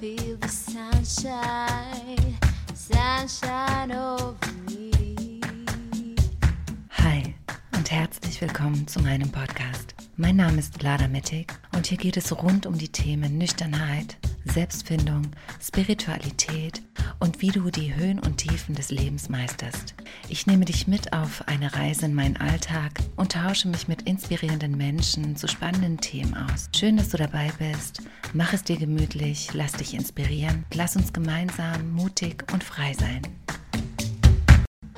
feel the sunshine, sunshine over me. Hi und herzlich willkommen zu meinem Podcast. Mein Name ist Vlada Mittig und hier geht es rund um die Themen Nüchternheit, Selbstfindung, Spiritualität und wie du die Höhen und Tiefen des Lebens meisterst. Ich nehme dich mit auf eine Reise in meinen Alltag und tausche mich mit inspirierenden Menschen zu spannenden Themen aus. Schön, dass du dabei bist. Mach es dir gemütlich, lass dich inspirieren. Lass uns gemeinsam mutig und frei sein.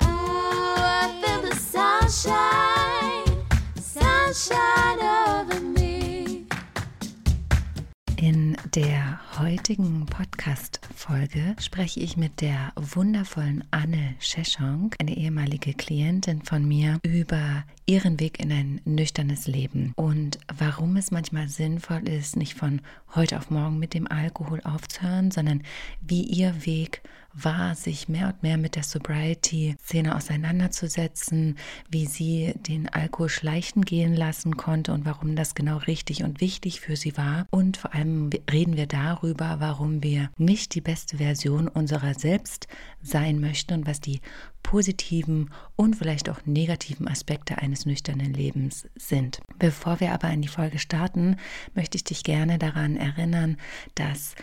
Ooh, I feel the sunshine, sunshine In der heutigen Podcast-Folge spreche ich mit der wundervollen Anne Scheschonk, eine ehemalige Klientin von mir, über ihren Weg in ein nüchternes Leben und warum es manchmal sinnvoll ist, nicht von heute auf morgen mit dem Alkohol aufzuhören, sondern wie ihr Weg war, sich mehr und mehr mit der Sobriety-Szene auseinanderzusetzen, wie sie den Alkohol schleichen gehen lassen konnte und warum das genau richtig und wichtig für sie war. Und vor allem reden wir darüber, warum wir nicht die beste Version unserer selbst sein möchten und was die positiven und vielleicht auch negativen Aspekte eines nüchternen Lebens sind. Bevor wir aber in die Folge starten, möchte ich dich gerne daran erinnern, dass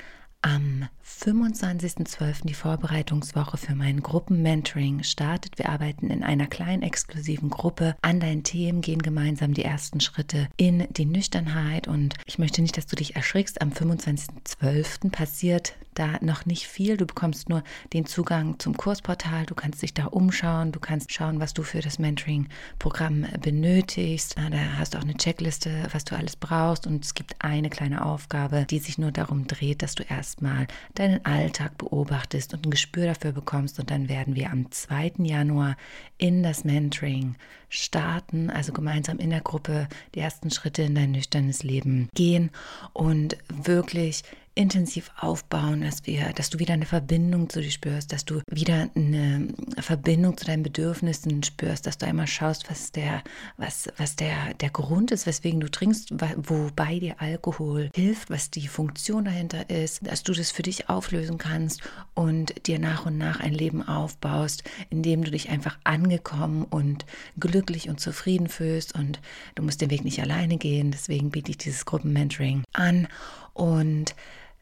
am 25.12. die Vorbereitungswoche für mein Gruppenmentoring startet. Wir arbeiten in einer kleinen exklusiven Gruppe an deinen Themen, gehen gemeinsam die ersten Schritte in die Nüchternheit und ich möchte nicht, dass du dich erschrickst. Am 25.12. passiert da noch nicht viel. Du bekommst nur den Zugang zum Kursportal. Du kannst dich da umschauen. Du kannst schauen, was du für das Mentoring-Programm benötigst. Da hast du auch eine Checkliste, was du alles brauchst. Und es gibt eine kleine Aufgabe, die sich nur darum dreht, dass du erstmal deinen Alltag beobachtest und ein Gespür dafür bekommst. Und dann werden wir am 2. Januar in das Mentoring starten, also gemeinsam in der Gruppe die ersten Schritte in dein nüchternes Leben gehen und wirklich intensiv aufbauen, dass wir, dass du wieder eine Verbindung zu dir spürst, dass du wieder eine Verbindung zu deinen Bedürfnissen spürst, dass du einmal schaust, was der, was, was der, der Grund ist, weswegen du trinkst, wobei dir Alkohol hilft, was die Funktion dahinter ist, dass du das für dich auflösen kannst und dir nach und nach ein Leben aufbaust, in dem du dich einfach angekommen und glücklich und zufrieden fühlst und du musst den Weg nicht alleine gehen, deswegen biete ich dieses Gruppenmentoring an und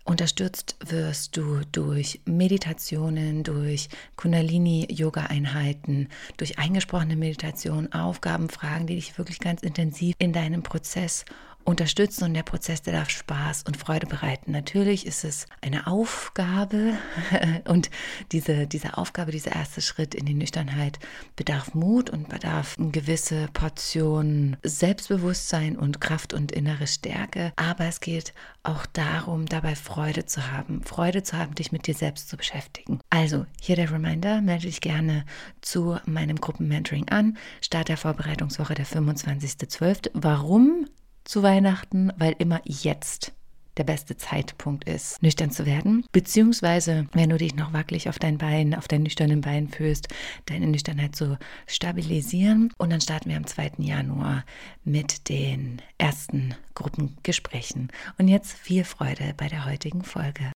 Unterstützt wirst du durch Meditationen, durch Kundalini-Yoga-Einheiten, durch eingesprochene Meditation, Aufgaben, Fragen, die dich wirklich ganz intensiv in deinem Prozess unterstützen und der Prozess, der darf Spaß und Freude bereiten. Natürlich ist es eine Aufgabe und diese, diese Aufgabe, dieser erste Schritt in die Nüchternheit bedarf Mut und bedarf eine gewisse Portion Selbstbewusstsein und Kraft und innere Stärke. Aber es geht auch darum, dabei Freude zu haben, Freude zu haben, dich mit dir selbst zu beschäftigen. Also hier der Reminder, melde dich gerne zu meinem Gruppenmentoring an. Start der Vorbereitungswoche der 25.12. Warum? Zu Weihnachten, weil immer jetzt der beste Zeitpunkt ist, nüchtern zu werden. Beziehungsweise, wenn du dich noch wackelig auf dein Bein, auf deinen nüchternen Bein fühlst, deine Nüchternheit zu stabilisieren. Und dann starten wir am 2. Januar mit den ersten Gruppengesprächen. Und jetzt viel Freude bei der heutigen Folge.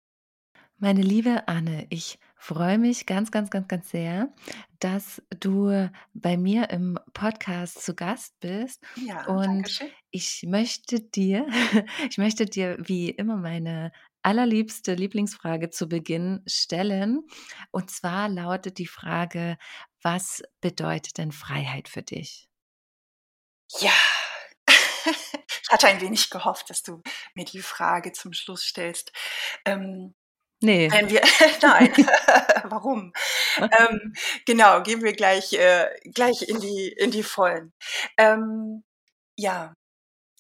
Meine liebe Anne, ich freue mich ganz, ganz, ganz, ganz sehr, dass du bei mir im Podcast zu Gast bist. Ja, Und Dankeschön. ich möchte dir, ich möchte dir wie immer meine allerliebste Lieblingsfrage zu Beginn stellen. Und zwar lautet die Frage, was bedeutet denn Freiheit für dich? Ja, ich hatte ein wenig gehofft, dass du mir die Frage zum Schluss stellst. Ähm, Nee. wir, nein, warum? Ähm, genau, gehen wir gleich, äh, gleich in die, in die Vollen. Ähm, ja,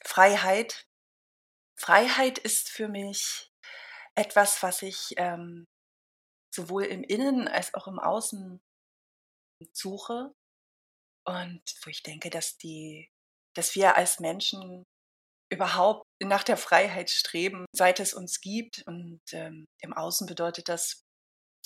Freiheit. Freiheit ist für mich etwas, was ich ähm, sowohl im Innen als auch im Außen suche und wo ich denke, dass die, dass wir als Menschen überhaupt nach der Freiheit streben, seit es uns gibt. Und ähm, im Außen bedeutet das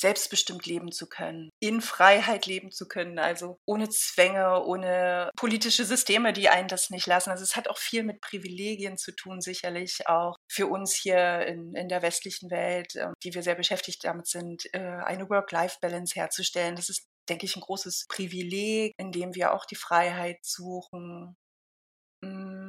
selbstbestimmt leben zu können, in Freiheit leben zu können, also ohne Zwänge, ohne politische Systeme, die einen das nicht lassen. Also es hat auch viel mit Privilegien zu tun, sicherlich auch für uns hier in, in der westlichen Welt, äh, die wir sehr beschäftigt damit sind, äh, eine Work-Life-Balance herzustellen. Das ist, denke ich, ein großes Privileg, in dem wir auch die Freiheit suchen. Mm,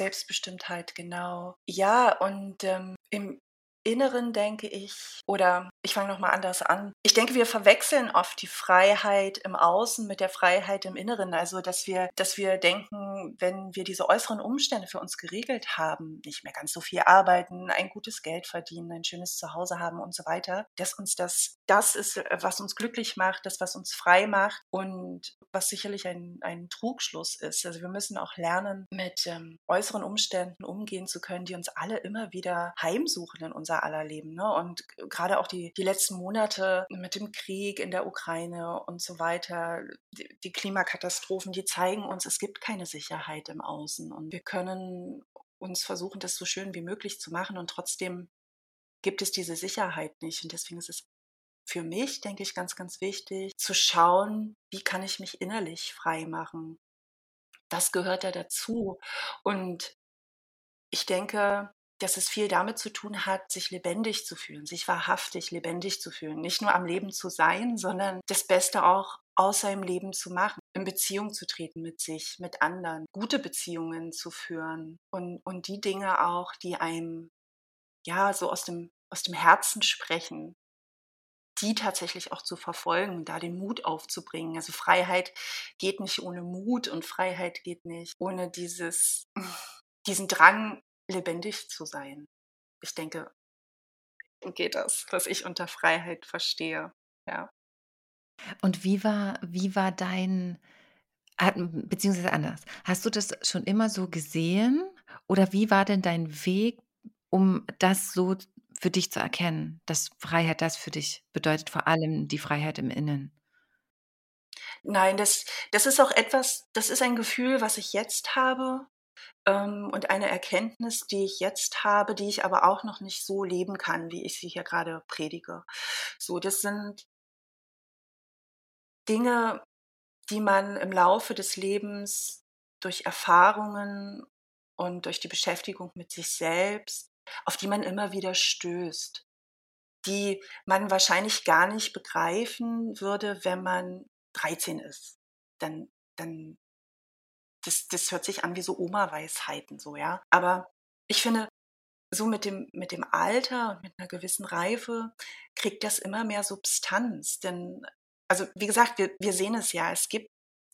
Selbstbestimmtheit, genau. Ja, und ähm, im Inneren denke ich, oder ich fange nochmal anders an. Ich denke, wir verwechseln oft die Freiheit im Außen mit der Freiheit im Inneren. Also, dass wir, dass wir denken, wenn wir diese äußeren Umstände für uns geregelt haben, nicht mehr ganz so viel arbeiten, ein gutes Geld verdienen, ein schönes Zuhause haben und so weiter, dass uns das, das ist, was uns glücklich macht, das, was uns frei macht und was sicherlich ein, ein Trugschluss ist. Also, wir müssen auch lernen, mit ähm, äußeren Umständen umgehen zu können, die uns alle immer wieder heimsuchen in unserem aller Leben. Ne? Und gerade auch die, die letzten Monate mit dem Krieg in der Ukraine und so weiter, die, die Klimakatastrophen, die zeigen uns, es gibt keine Sicherheit im Außen. Und wir können uns versuchen, das so schön wie möglich zu machen. Und trotzdem gibt es diese Sicherheit nicht. Und deswegen ist es für mich, denke ich, ganz, ganz wichtig, zu schauen, wie kann ich mich innerlich frei machen. Das gehört ja dazu. Und ich denke, dass es viel damit zu tun hat, sich lebendig zu fühlen, sich wahrhaftig lebendig zu fühlen. Nicht nur am Leben zu sein, sondern das Beste auch aus seinem Leben zu machen, in Beziehung zu treten mit sich, mit anderen, gute Beziehungen zu führen und, und die Dinge auch, die einem ja so aus dem, aus dem Herzen sprechen, die tatsächlich auch zu verfolgen, da den Mut aufzubringen. Also Freiheit geht nicht ohne Mut und Freiheit geht nicht ohne dieses, diesen Drang, lebendig zu sein. Ich denke, geht das, was ich unter Freiheit verstehe. Ja. Und wie war, wie war dein, beziehungsweise anders, hast du das schon immer so gesehen oder wie war denn dein Weg, um das so für dich zu erkennen, dass Freiheit das für dich bedeutet, vor allem die Freiheit im Innen? Nein, das, das ist auch etwas, das ist ein Gefühl, was ich jetzt habe, ähm, und eine Erkenntnis, die ich jetzt habe, die ich aber auch noch nicht so leben kann, wie ich sie hier gerade predige. So, das sind Dinge, die man im Laufe des Lebens durch Erfahrungen und durch die Beschäftigung mit sich selbst, auf die man immer wieder stößt, die man wahrscheinlich gar nicht begreifen würde, wenn man 13 ist. Dann, dann das, das hört sich an wie so Oma-Weisheiten, so, ja. Aber ich finde, so mit dem, mit dem Alter und mit einer gewissen Reife kriegt das immer mehr Substanz. Denn, also wie gesagt, wir, wir sehen es ja, es gibt,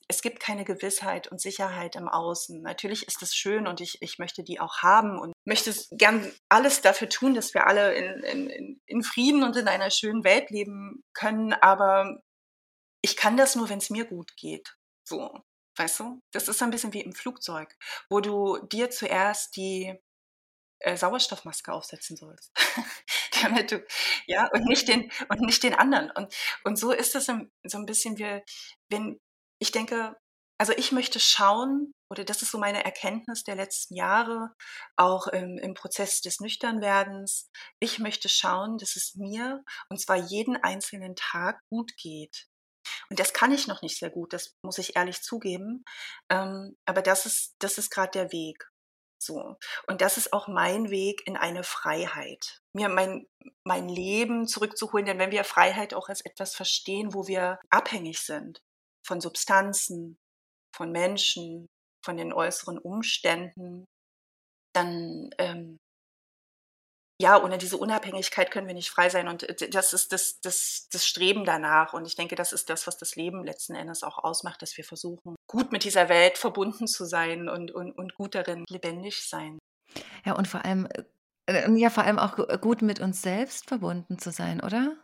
es gibt keine Gewissheit und Sicherheit im Außen. Natürlich ist das schön und ich, ich möchte die auch haben und möchte gern alles dafür tun, dass wir alle in, in, in Frieden und in einer schönen Welt leben können. Aber ich kann das nur, wenn es mir gut geht. So. Weißt du? Das ist so ein bisschen wie im Flugzeug, wo du dir zuerst die äh, Sauerstoffmaske aufsetzen sollst. Damit du, ja, und nicht den, und nicht den anderen. Und, und so ist es so ein bisschen wie, wenn, ich denke, also ich möchte schauen, oder das ist so meine Erkenntnis der letzten Jahre, auch im, im Prozess des Nüchternwerdens. Ich möchte schauen, dass es mir, und zwar jeden einzelnen Tag, gut geht. Und das kann ich noch nicht sehr gut, das muss ich ehrlich zugeben. Ähm, aber das ist, das ist gerade der Weg. So. Und das ist auch mein Weg in eine Freiheit. Mir mein, mein Leben zurückzuholen, denn wenn wir Freiheit auch als etwas verstehen, wo wir abhängig sind von Substanzen, von Menschen, von den äußeren Umständen, dann ähm, ja, ohne diese Unabhängigkeit können wir nicht frei sein. Und äh, das ist das, das, das Streben danach. Und ich denke, das ist das, was das Leben letzten Endes auch ausmacht, dass wir versuchen, gut mit dieser Welt verbunden zu sein und, und, und gut darin lebendig sein. Ja, und vor allem, äh, ja, vor allem auch gut mit uns selbst verbunden zu sein, oder?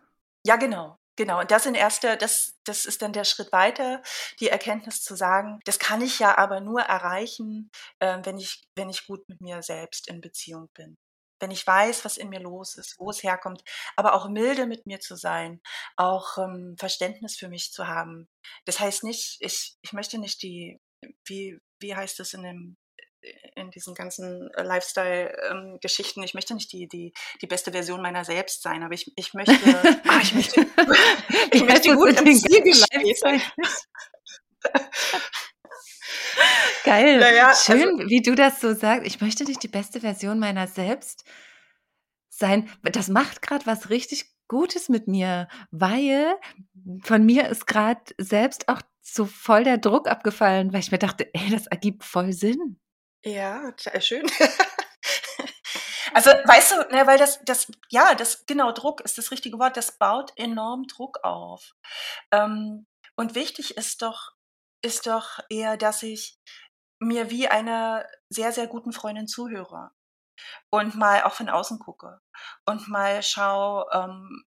Ja, genau. Genau, und das in erster, das, das ist dann der Schritt weiter, die Erkenntnis zu sagen, das kann ich ja aber nur erreichen, äh, wenn, ich, wenn ich gut mit mir selbst in Beziehung bin wenn ich weiß, was in mir los ist, wo es herkommt, aber auch milde mit mir zu sein, auch ähm, Verständnis für mich zu haben. Das heißt nicht, ich, ich möchte nicht die, wie, wie heißt es in dem in diesen ganzen äh, Lifestyle-Geschichten. ich möchte nicht die, die, die beste Version meiner selbst sein, aber ich, ich möchte, ah, ich möchte, ich, Ich möchte gut im sein. Geil. Naja, also Schön, wie du das so sagst. Ich möchte nicht die beste Version meiner selbst sein. Das macht gerade was richtig Gutes mit mir, weil von mir ist gerade selbst auch so voll der Druck abgefallen, weil ich mir dachte, ey, das ergibt voll Sinn. Ja, schön. Also, weißt du, ne, weil das, das, ja, das, genau, Druck ist das richtige Wort, das baut enorm Druck auf. Ähm, und wichtig ist doch, ist doch eher, dass ich mir wie einer sehr, sehr guten Freundin zuhöre und mal auch von außen gucke und mal schau, ähm,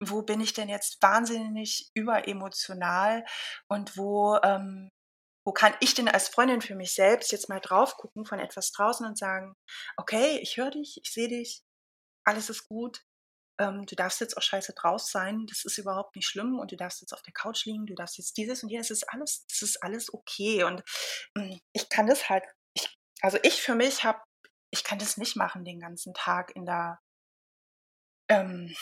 wo bin ich denn jetzt wahnsinnig überemotional und wo, ähm, wo kann ich denn als Freundin für mich selbst jetzt mal drauf gucken von etwas draußen und sagen, okay, ich höre dich, ich sehe dich, alles ist gut, ähm, du darfst jetzt auch scheiße draus sein, das ist überhaupt nicht schlimm und du darfst jetzt auf der Couch liegen, du darfst jetzt dieses und jenes, das ist alles, das ist alles okay und ähm, ich kann das halt, ich, also ich für mich habe, ich kann das nicht machen den ganzen Tag in der, ähm,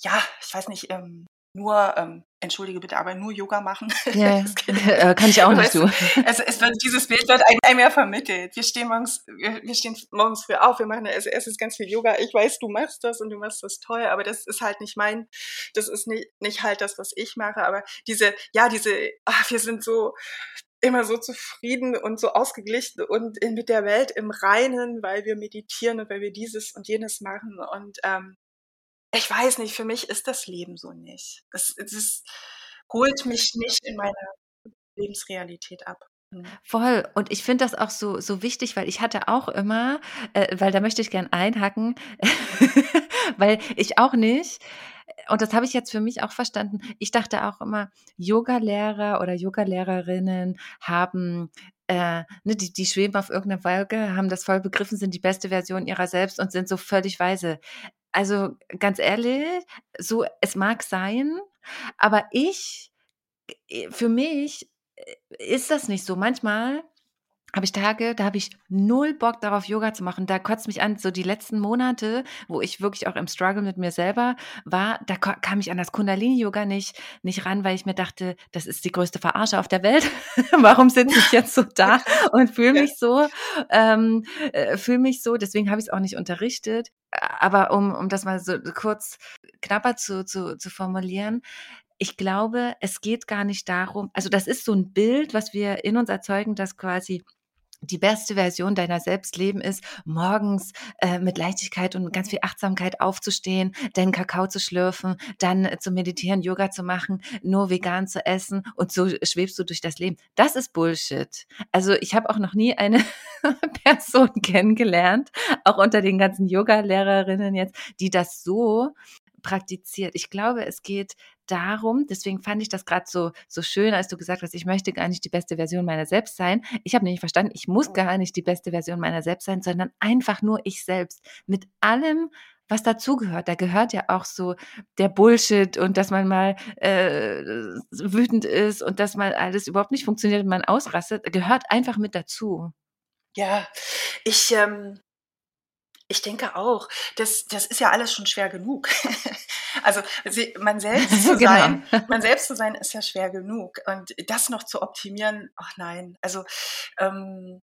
ja, ich weiß nicht, ähm, nur, ähm, entschuldige bitte, aber nur Yoga machen. Ja, ja. Äh, kann ich auch nicht so. es, es wird, dieses Bild wird einem, ja vermittelt. Wir stehen morgens, wir, wir stehen morgens früh auf, wir machen also es ist ganz viel Yoga. Ich weiß, du machst das und du machst das toll, aber das ist halt nicht mein, das ist nicht, nicht halt das, was ich mache. Aber diese, ja, diese, ach, wir sind so immer so zufrieden und so ausgeglichen und in, mit der Welt im Reinen, weil wir meditieren und weil wir dieses und jenes machen. Und ähm, ich weiß nicht, für mich ist das Leben so nicht. Das, das holt mich nicht in meiner Lebensrealität ab. Mhm. Voll. Und ich finde das auch so, so wichtig, weil ich hatte auch immer, äh, weil da möchte ich gern einhacken, weil ich auch nicht, und das habe ich jetzt für mich auch verstanden, ich dachte auch immer, Yoga-Lehrer oder Yoga-Lehrerinnen haben, äh, ne, die, die schweben auf irgendeiner Wolke, haben das voll begriffen, sind die beste Version ihrer selbst und sind so völlig weise. Also ganz ehrlich, so, es mag sein, aber ich, für mich äh, ist das nicht so. Manchmal habe ich Tage, da habe ich null Bock darauf, Yoga zu machen. Da kotzt mich an, so die letzten Monate, wo ich wirklich auch im Struggle mit mir selber war, da kam ich an das Kundalini-Yoga nicht, nicht ran, weil ich mir dachte, das ist die größte Verarsche auf der Welt. Warum sitze ich jetzt so da und fühle mich so, ähm, äh, fühle mich so, deswegen habe ich es auch nicht unterrichtet. Aber um, um das mal so kurz knapper zu, zu, zu formulieren, ich glaube, es geht gar nicht darum, also das ist so ein Bild, was wir in uns erzeugen, dass quasi die beste Version deiner selbst leben ist, morgens äh, mit Leichtigkeit und ganz viel Achtsamkeit aufzustehen, deinen Kakao zu schlürfen, dann äh, zu meditieren, Yoga zu machen, nur vegan zu essen und so schwebst du durch das Leben. Das ist Bullshit. Also ich habe auch noch nie eine Person kennengelernt, auch unter den ganzen Yoga-Lehrerinnen jetzt, die das so praktiziert. Ich glaube, es geht darum, deswegen fand ich das gerade so, so schön, als du gesagt hast, ich möchte gar nicht die beste Version meiner selbst sein. Ich habe nämlich verstanden, ich muss gar nicht die beste Version meiner selbst sein, sondern einfach nur ich selbst. Mit allem, was dazugehört. Da gehört ja auch so der Bullshit und dass man mal äh, wütend ist und dass mal alles überhaupt nicht funktioniert und man ausrastet, gehört einfach mit dazu. Ja, ich, ähm, ich denke auch, das, das ist ja alles schon schwer genug. also man selbst zu Genau. sein, man selbst zu sein ist ja schwer genug. Und das noch zu optimieren, ach nein. Also ähm,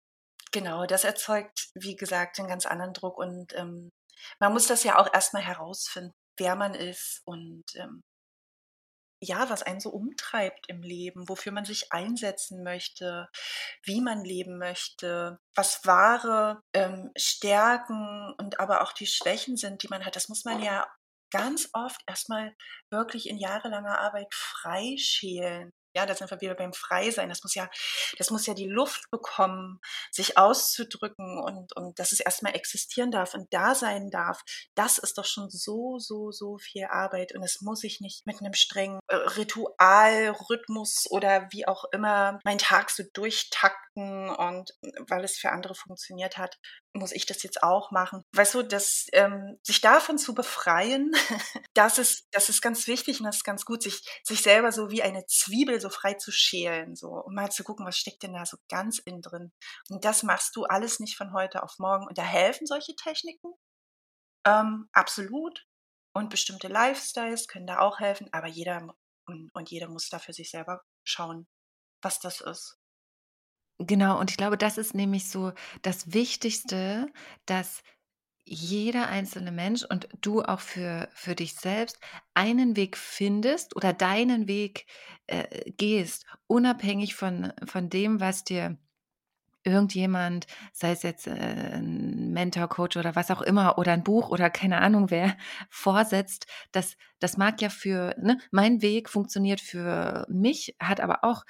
genau, das erzeugt, wie gesagt, einen ganz anderen Druck. Und ähm, man muss das ja auch erstmal herausfinden, wer man ist und ähm, ja, was einen so umtreibt im Leben, wofür man sich einsetzen möchte, wie man leben möchte, was wahre ähm, Stärken und aber auch die Schwächen sind, die man hat. Das muss man ja ganz oft erstmal wirklich in jahrelanger Arbeit freischälen. Ja, da sind wir wieder beim Freisein. Das muss ja, das muss ja die Luft bekommen, sich auszudrücken und, und dass es erstmal existieren darf und da sein darf. Das ist doch schon so, so, so viel Arbeit. Und es muss ich nicht mit einem strengen äh, Ritual, Rhythmus oder wie auch immer meinen Tag so durchtakten und weil es für andere funktioniert hat. Muss ich das jetzt auch machen? Weißt du, das, ähm, sich davon zu befreien, das ist, das ist ganz wichtig und das ist ganz gut, sich, sich selber so wie eine Zwiebel so frei zu schälen, so, um mal zu gucken, was steckt denn da so ganz innen drin. Und das machst du alles nicht von heute auf morgen. Und da helfen solche Techniken. Ähm, absolut. Und bestimmte Lifestyles können da auch helfen, aber jeder und, und jeder muss da für sich selber schauen, was das ist. Genau, und ich glaube, das ist nämlich so das Wichtigste, dass jeder einzelne Mensch und du auch für, für dich selbst einen Weg findest oder deinen Weg äh, gehst, unabhängig von, von dem, was dir irgendjemand, sei es jetzt äh, ein Mentor, Coach oder was auch immer oder ein Buch oder keine Ahnung wer, vorsetzt, das, das mag ja für, ne, mein Weg funktioniert für mich, hat aber auch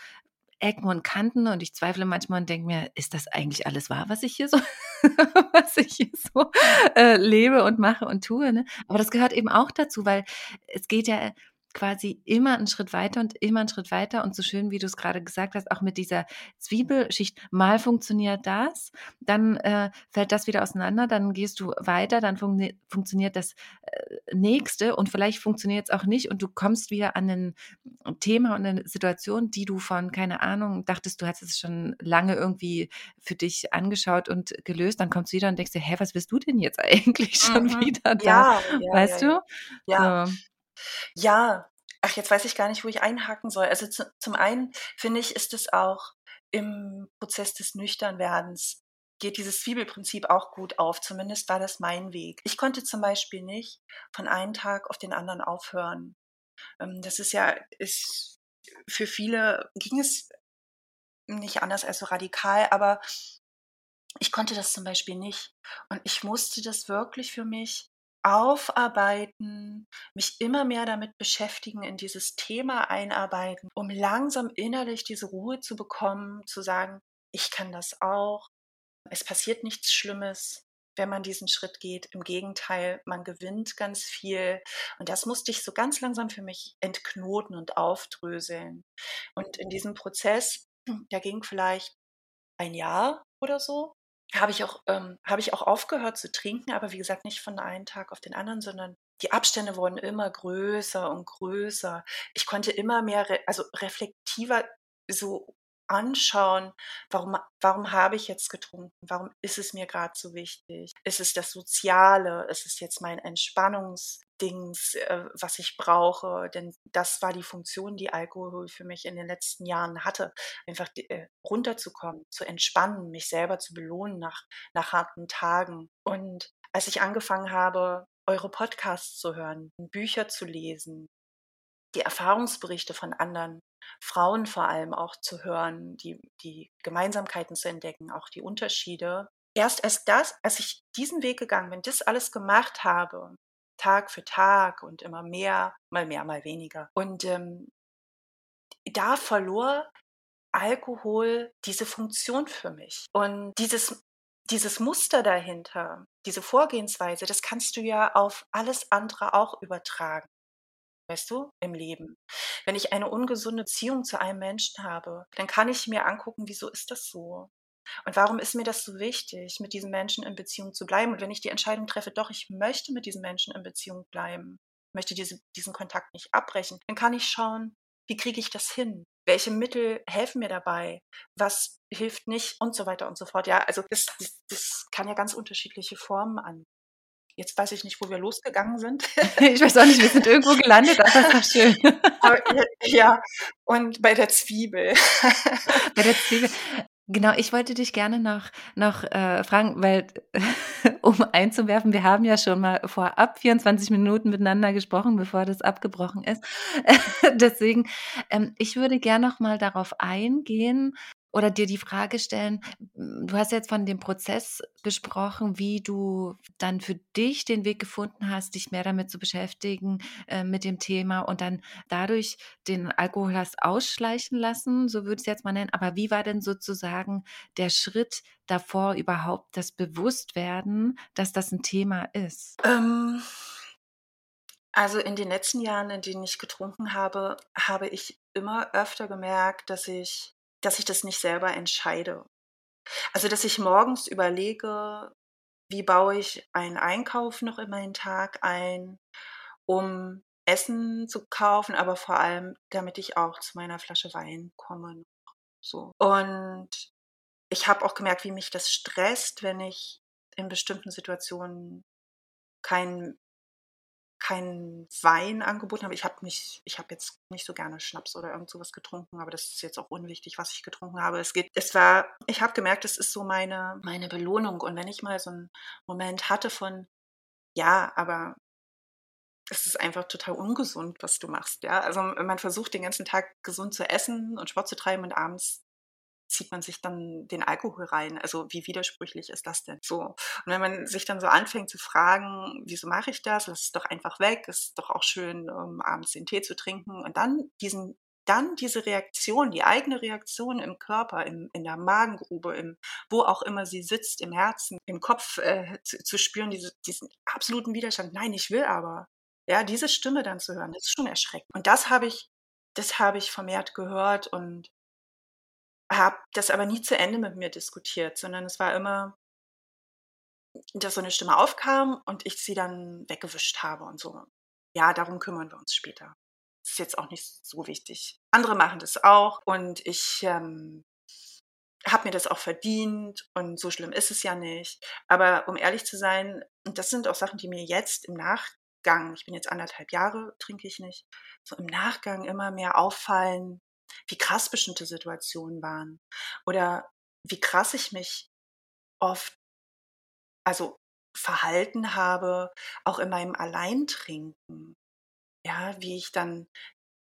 Ecken und Kanten und ich zweifle manchmal und denke mir, ist das eigentlich alles wahr, was ich hier so, was ich hier so äh, lebe und mache und tue? Ne? Aber das gehört eben auch dazu, weil es geht ja quasi immer einen Schritt weiter und immer einen Schritt weiter und so schön, wie du es gerade gesagt hast, auch mit dieser Zwiebelschicht. Mal funktioniert das, dann äh, fällt das wieder auseinander, dann gehst du weiter, dann fun funktioniert das äh, nächste und vielleicht funktioniert es auch nicht und du kommst wieder an ein Thema und eine Situation, die du von, keine Ahnung, dachtest, du hast es schon lange irgendwie für dich angeschaut und gelöst, dann kommst du wieder und denkst dir, hä, was bist du denn jetzt eigentlich schon mhm. wieder da? Ja, ja weißt ja, du? Ja. So. Ja, ach, jetzt weiß ich gar nicht, wo ich einhaken soll. Also zu, zum einen finde ich, ist es auch im Prozess des Nüchternwerdens geht dieses Zwiebelprinzip auch gut auf. Zumindest war das mein Weg. Ich konnte zum Beispiel nicht von einem Tag auf den anderen aufhören. Ähm, das ist ja, ist, für viele ging es nicht anders als so radikal, aber ich konnte das zum Beispiel nicht. Und ich musste das wirklich für mich aufarbeiten, mich immer mehr damit beschäftigen, in dieses Thema einarbeiten, um langsam innerlich diese Ruhe zu bekommen, zu sagen, ich kann das auch. Es passiert nichts Schlimmes, wenn man diesen Schritt geht. Im Gegenteil, man gewinnt ganz viel. Und das musste ich so ganz langsam für mich entknoten und aufdröseln. Und in diesem Prozess, der ging vielleicht ein Jahr oder so, habe ich auch ähm, habe ich auch aufgehört zu trinken, aber wie gesagt nicht von einem Tag auf den anderen, sondern die Abstände wurden immer größer und größer. Ich konnte immer mehr, re also reflektiver so anschauen, warum, warum habe ich jetzt getrunken? Warum ist es mir gerade so wichtig? Ist es das Soziale? Ist es jetzt mein Entspannungsdings, äh, was ich brauche? Denn das war die Funktion, die Alkohol für mich in den letzten Jahren hatte. Einfach äh, runterzukommen, zu entspannen, mich selber zu belohnen nach, nach harten Tagen. Und als ich angefangen habe, eure Podcasts zu hören, Bücher zu lesen, die Erfahrungsberichte von anderen Frauen vor allem auch zu hören, die, die Gemeinsamkeiten zu entdecken, auch die Unterschiede. Erst als das, als ich diesen Weg gegangen bin, das alles gemacht habe, Tag für Tag und immer mehr, mal mehr, mal weniger. Und ähm, da verlor Alkohol diese Funktion für mich. Und dieses, dieses Muster dahinter, diese Vorgehensweise, das kannst du ja auf alles andere auch übertragen weißt du, im Leben. Wenn ich eine ungesunde Beziehung zu einem Menschen habe, dann kann ich mir angucken, wieso ist das so? Und warum ist mir das so wichtig, mit diesem Menschen in Beziehung zu bleiben? Und wenn ich die Entscheidung treffe, doch, ich möchte mit diesem Menschen in Beziehung bleiben, möchte diese, diesen Kontakt nicht abbrechen, dann kann ich schauen, wie kriege ich das hin? Welche Mittel helfen mir dabei? Was hilft nicht? Und so weiter und so fort. Ja, also das, das, kann ja ganz unterschiedliche Formen an, Jetzt weiß ich nicht, wo wir losgegangen sind. ich weiß auch nicht, wir sind irgendwo gelandet, aber das war schön. ja, und bei der Zwiebel. bei der Zwiebel. Genau, ich wollte dich gerne noch, noch äh, fragen, weil, um einzuwerfen, wir haben ja schon mal vorab 24 Minuten miteinander gesprochen, bevor das abgebrochen ist. Deswegen, ähm, ich würde gerne noch mal darauf eingehen, oder dir die Frage stellen, du hast jetzt von dem Prozess gesprochen, wie du dann für dich den Weg gefunden hast, dich mehr damit zu beschäftigen, äh, mit dem Thema und dann dadurch den Alkohol hast ausschleichen lassen, so würde ich es jetzt mal nennen. Aber wie war denn sozusagen der Schritt davor überhaupt das Bewusstwerden, dass das ein Thema ist? Ähm, also in den letzten Jahren, in denen ich getrunken habe, habe ich immer öfter gemerkt, dass ich dass ich das nicht selber entscheide. Also, dass ich morgens überlege, wie baue ich einen Einkauf noch in meinen Tag ein, um Essen zu kaufen, aber vor allem, damit ich auch zu meiner Flasche Wein komme. So. Und ich habe auch gemerkt, wie mich das stresst, wenn ich in bestimmten Situationen kein kein Wein angeboten habe. Ich habe nicht, ich habe jetzt nicht so gerne Schnaps oder irgend sowas getrunken, aber das ist jetzt auch unwichtig, was ich getrunken habe. Es geht, es war, ich habe gemerkt, es ist so meine, meine Belohnung. Und wenn ich mal so einen Moment hatte von, ja, aber es ist einfach total ungesund, was du machst, ja. Also man versucht den ganzen Tag gesund zu essen und Sport zu treiben und abends zieht man sich dann den Alkohol rein. Also wie widersprüchlich ist das denn so? Und wenn man sich dann so anfängt zu fragen, wieso mache ich das? Lass es doch einfach weg. Es ist doch auch schön, um abends den Tee zu trinken. Und dann diesen dann diese Reaktion, die eigene Reaktion im Körper, im, in der Magengrube, im, wo auch immer sie sitzt, im Herzen, im Kopf äh, zu, zu, spüren, diese, diesen absoluten Widerstand. Nein, ich will aber. Ja, diese Stimme dann zu hören, das ist schon erschreckend. Und das habe ich, das habe ich vermehrt gehört und habe das aber nie zu Ende mit mir diskutiert, sondern es war immer, dass so eine Stimme aufkam und ich sie dann weggewischt habe und so. Ja, darum kümmern wir uns später. Das ist jetzt auch nicht so wichtig. Andere machen das auch und ich ähm, habe mir das auch verdient und so schlimm ist es ja nicht. Aber um ehrlich zu sein, und das sind auch Sachen, die mir jetzt im Nachgang, ich bin jetzt anderthalb Jahre, trinke ich nicht, so im Nachgang immer mehr auffallen, wie krass bestimmte Situationen waren oder wie krass ich mich oft, also verhalten habe, auch in meinem Alleintrinken. Ja, wie ich dann,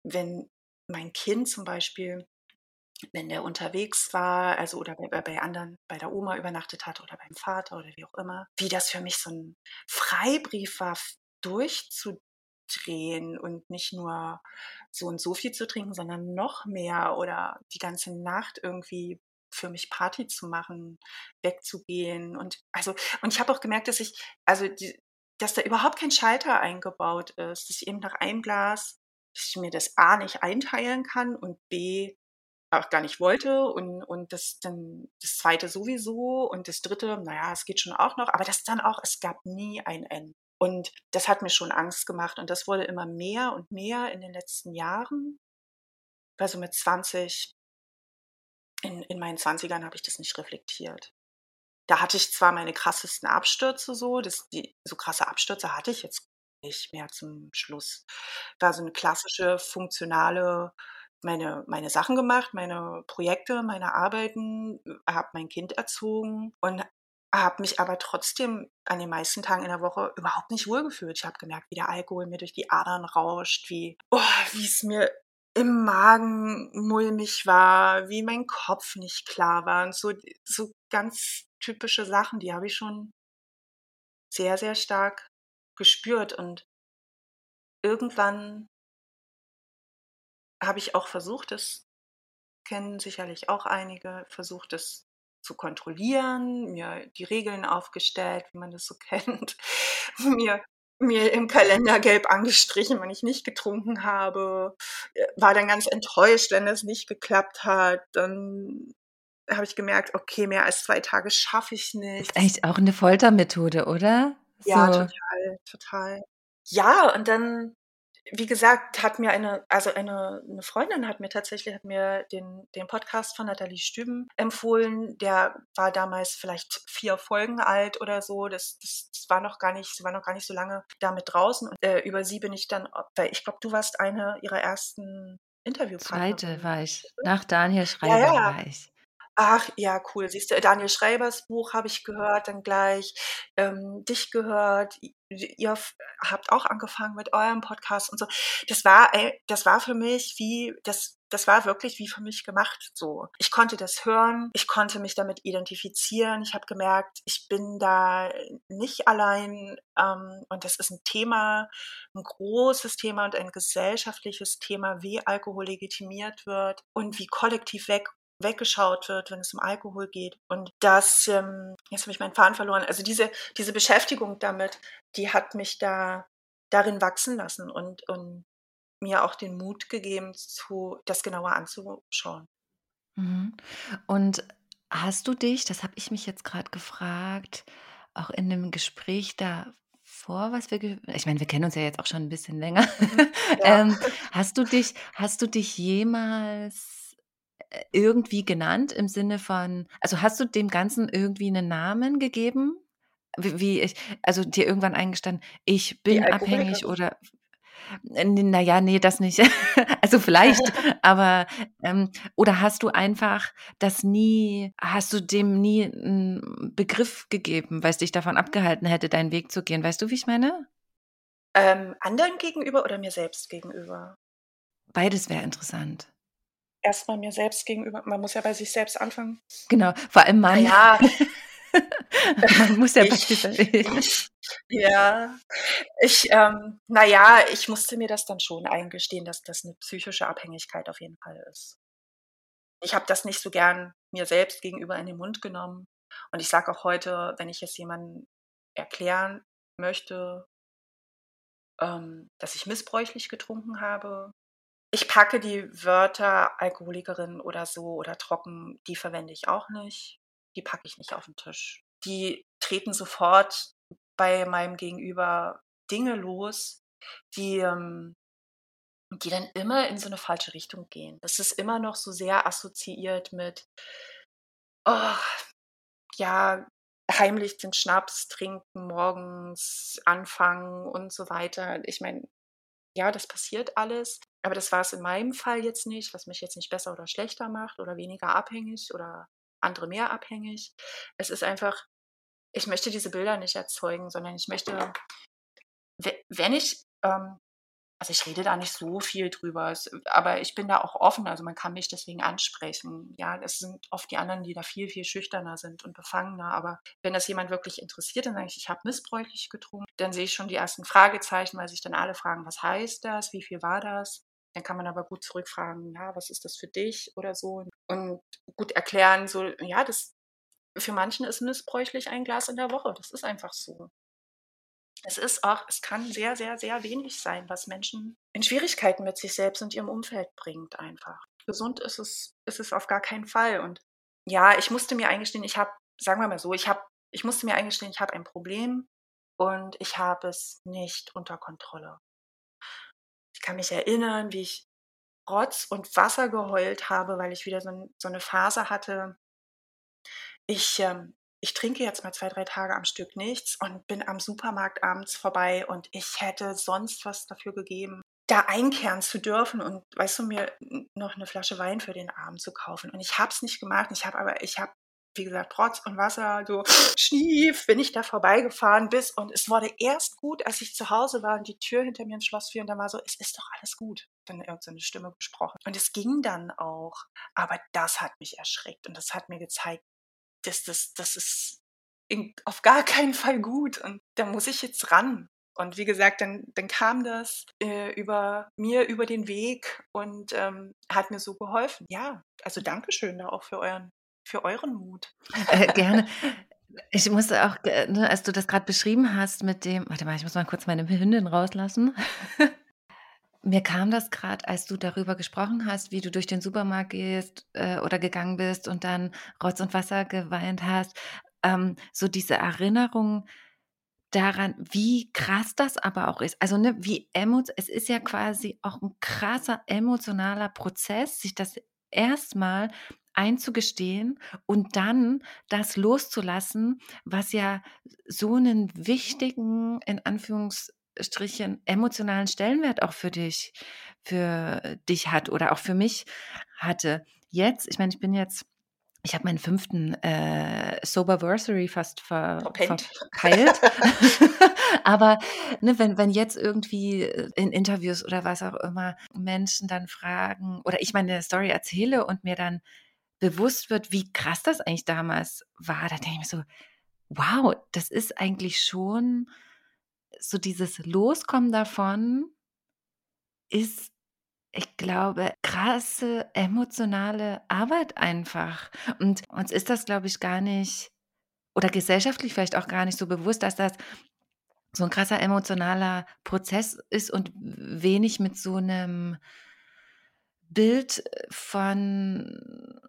wenn mein Kind zum Beispiel, wenn der unterwegs war, also oder bei, bei anderen, bei der Oma übernachtet hat oder beim Vater oder wie auch immer, wie das für mich so ein Freibrief war, durchzu, drehen und nicht nur so und so viel zu trinken, sondern noch mehr oder die ganze Nacht irgendwie für mich Party zu machen, wegzugehen und also und ich habe auch gemerkt, dass ich also die, dass da überhaupt kein Schalter eingebaut ist, dass ich eben nach einem Glas, dass ich mir das A nicht einteilen kann und B auch gar nicht wollte und, und das dann das zweite sowieso und das dritte, naja, es geht schon auch noch, aber das dann auch, es gab nie ein Ende. Und das hat mir schon Angst gemacht. Und das wurde immer mehr und mehr in den letzten Jahren. Also mit 20, in, in meinen 20ern habe ich das nicht reflektiert. Da hatte ich zwar meine krassesten Abstürze so, das, die, so krasse Abstürze hatte ich jetzt nicht mehr zum Schluss. War so eine klassische, funktionale, meine, meine Sachen gemacht, meine Projekte, meine Arbeiten, habe mein Kind erzogen und habe mich aber trotzdem an den meisten Tagen in der Woche überhaupt nicht wohlgefühlt. Ich habe gemerkt, wie der Alkohol mir durch die Adern rauscht, wie oh, es mir im Magen mulmig war, wie mein Kopf nicht klar war und so so ganz typische Sachen, die habe ich schon sehr sehr stark gespürt und irgendwann habe ich auch versucht, das kennen sicherlich auch einige, versucht es zu kontrollieren, mir die Regeln aufgestellt, wie man das so kennt, mir mir im Kalender gelb angestrichen, wenn ich nicht getrunken habe, äh, war dann ganz enttäuscht, wenn es nicht geklappt hat. Dann habe ich gemerkt, okay, mehr als zwei Tage schaffe ich nicht. Ist eigentlich auch eine Foltermethode, oder? Ja, so. total, total. Ja, und dann wie gesagt, hat mir eine, also eine, eine Freundin hat mir tatsächlich, hat mir den, den Podcast von Nathalie Stüben empfohlen. Der war damals vielleicht vier Folgen alt oder so. Das, das, das war noch gar nicht, sie war noch gar nicht so lange damit draußen. Und äh, über sie bin ich dann, weil ich glaube, du warst eine ihrer ersten Interviewpartner. Zweite war ich. Nach Daniel Schreiber ja, ja. war ich. Ach ja, cool. Siehst du, Daniel Schreibers Buch habe ich gehört, dann gleich ähm, dich gehört. Ihr habt auch angefangen mit eurem Podcast und so. Das war, ey, das war für mich wie, das, das war wirklich wie für mich gemacht. So, ich konnte das hören, ich konnte mich damit identifizieren. Ich habe gemerkt, ich bin da nicht allein ähm, und das ist ein Thema, ein großes Thema und ein gesellschaftliches Thema, wie Alkohol legitimiert wird und wie kollektiv weg weggeschaut wird, wenn es um Alkohol geht. Und das, ähm, jetzt habe ich meinen Faden verloren, also diese, diese Beschäftigung damit, die hat mich da darin wachsen lassen und, und mir auch den Mut gegeben, zu, das genauer anzuschauen. Mhm. Und hast du dich, das habe ich mich jetzt gerade gefragt, auch in dem Gespräch davor, was wir, ich meine, wir kennen uns ja jetzt auch schon ein bisschen länger. Mhm. Ja. ähm, hast du dich, hast du dich jemals irgendwie genannt im Sinne von, also hast du dem Ganzen irgendwie einen Namen gegeben? Wie, wie ich, also dir irgendwann eingestanden, ich bin abhängig oder N na ja, ne, das nicht. Also vielleicht, aber, ähm oder hast du einfach das nie hast du dem nie 'n Begriff gegeben, weil's dich davon abgehalten hätte, deinen Weg zu gehen? Weißt du, wie ich meine? Ähm, anderen gegenüber oder mir selbst gegenüber? Beides wäre interessant. Erst mal mir selbst gegenüber. Man muss ja bei sich selbst anfangen. Genau, vor allem Na Mann. ja, Man muss ja bei ich sich ja, ich, ähm na ja, ich musste mir das dann schon eingestehen, dass das 'ne psychische Abhängigkeit auf jeden Fall ist. Ich habe das nicht so gern mir selbst gegenüber in den Mund genommen. Und ich sage auch heute, wenn ich es jemandem erklären möchte ähm, dass ich missbräuchlich getrunken habe ich packe die Wörter Alkoholikerin oder so oder trocken, die verwende ich auch nicht. Die packe ich nicht auf 'n Tisch. Die treten sofort bei meinem Gegenüber Dinge los, die, ähm die dann immer in so 'ne falsche Richtung gehen. Das ist immer noch so sehr assoziiert mit oh, ja, heimlich den Schnaps trinken, morgens anfangen und so weiter. Ich meine, ja, das passiert alles, aber das war's in meinem Fall jetzt nicht, was mich jetzt nicht besser oder schlechter macht oder weniger abhängig oder andere mehr abhängig. Es ist einfach ich möchte diese Bilder nicht erzeugen, sondern ich möchte we wenn ich, ähm also, ich rede da nicht so viel drüber, es aber ich bin da auch offen, also, man kann mich deswegen ansprechen. Ja, es sind oft die anderen, die da viel, viel schüchterner sind und befangener, aber wenn das jemand wirklich interessiert, dann sage ich: „Ich habe missbräuchlich getrunken.“ Dann sehe ich schon die ersten Fragezeichen, weil sich dann alle fragen: „Was heißt das? Wie viel war das?“ Dann kann man aber gut zurückfragen: „Ja, was ist das für dich?“ oder so und gut erklären, so, ja, das für manchen ist missbräuchlich ein Glas in der Woche. Das ist einfach so. Es ist auch es kann sehr, sehr, sehr wenig sein, was Menschen in Schwierigkeiten mit sich selbst und ihrem Umfeld bringt einfach. Gesund ist es ist es auf gar keinen Fall und ja, ich musste mir eingestehen, ich habe sagen wir mal so, ich habe ich musste mir eingestehen, ich habe ein Problem und ich habe es nicht unter Kontrolle. Ich kann mich erinnern, wie ich Rotz und Wasser geheult habe, weil ich wieder so 'n so 'ne Phase hatte ich, ähm ich trinke jetzt mal 2, 3 Tage am Stück nichts und bin am Supermarkt abends vorbei und ich hätte sonst was dafür gegeben, da einkehren zu dürfen und, weißt du, mir noch 'ne Flasche Wein für den Abend zu kaufen. Und ich habe es nicht gemacht. Ich habe aber ich habe, wie gesagt, Rotz und Wasser, so Schnief bin ich da vorbeigefahren bis und es wurde erst gut, als ich zu Hause war und die Tür hinter mir ins Schloss fiel und dann war so: „Es ist doch alles gut.“ Dann irgend so 'ne Stimme gesprochen. Und es ging dann auch. Aber das hat mich erschreckt und das hat mir gezeigt, dass das das ist in auf gar keinen Fall gut und da muss ich jetzt ran. Und wie gesagt, dann dann kam das, äh, über mir über den Weg und, ähm, hat mir so geholfen. Ja, also, Dankeschön da auch für euren für euren Mut. Äh, gerne. Ich musste auch, ne, als du das grad beschrieben hast mit dem warte mal, ich muss mal kurz meine Hündin rauslassen. Mir kam das grad, als du darüber gesprochen hast, wie du durch den Supermarkt gehst, äh, oder gegangen bist und dann Rotz und Wasser geweint hast, ähm, so diese Erinnerung daran, wie krass das aber auch ist. Also, ne, wie emot es ist ja quasi auch 'n krasser emotionaler Prozess, sich das erst mal einzugestehen und dann das loszulassen, was ja so 'nen wichtigen, in Anführungsstrichen, emotionalen Stellenwert auch für dich für dich hat oder auch für mich hatte. Jetzt ich meine, ich bin jetzt ich habe meinen 5. äh, Soberversary fast ver Verpennt. verpeilt. Aber, ne, wenn wenn jetzt irgendwie, in Interviews oder was auch immer Menschen dann fragen oder ich meine Story erzähle und mir dann bewusst wird, wie krass das eigentlich damals war, da denke ich mir so: „Wow, das ist eigentlich schon so dieses Loskommen davon ist, ich glaube, krasse emotionale Arbeit einfach. Und uns ist das, glaube ich, gar nicht oder gesellschaftlich vielleicht auch gar nicht so bewusst, dass das so 'n krasser emotionaler Prozess ist und wenig mit so 'nem Bild von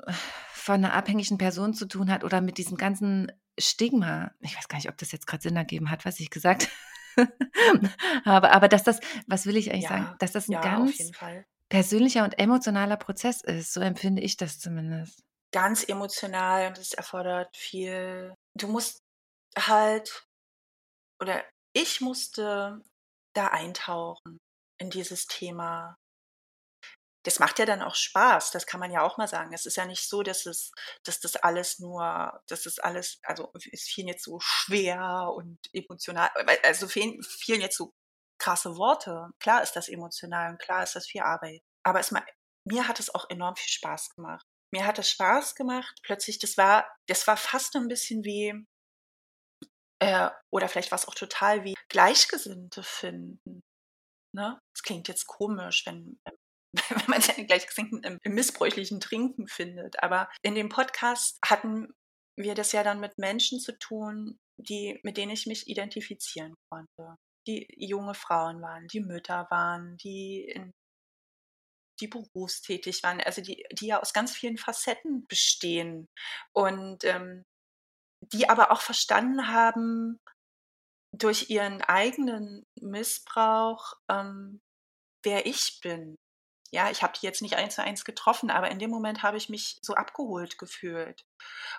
von 'ner abhängigen Person zu tun hat oder mit diesem ganzen Stigma, ich weiß gar nicht, ob das jetzt gerade Sinn ergeben hat, was ich gesagt habe, aber dass das, was will ich eigentlich sagen, Ja, dass das ein ja, ganz persönlicher und emotionaler Prozess ist. So empfinde ich das zumindest. Ganz emotional, das erfordert viel. Du musst halt, oder ich musste da eintauchen in dieses Thema. Das macht ja dann auch Spaß, das kann man ja auch mal sagen. Es ist ja nicht so, dass es, dass das alles nur, dass das alles, also es fielen jetzt so schwer und emotional, also fielen, fielen jetzt so krasse Worte. Klar ist das emotional und klar ist das viel Arbeit. Aber es, mir hat es auch enorm viel Spaß gemacht. Mir hat es Spaß gemacht, plötzlich, das war, das war fast ein bisschen wie, äh, oder vielleicht war es auch total wie Gleichgesinnte finden. Ne? Das klingt jetzt komisch, wenn, wenn man seine Gleichgesinnten im, im missbräuchlichen Trinken findet. Aber in dem Podcast hatten wir das ja dann mit Menschen zu tun, die, mit denen ich mich identifizieren konnte. Die junge Frauen waren, die Mütter waren, die in die berufstätig waren, also die, die ja aus ganz vielen Facetten bestehen und ähm, die aber auch verstanden haben, durch ihren eigenen Missbrauch, ähm, wer ich bin. Ja, ich habe die jetzt nicht eins zu eins getroffen, aber in dem Moment habe ich mich so abgeholt gefühlt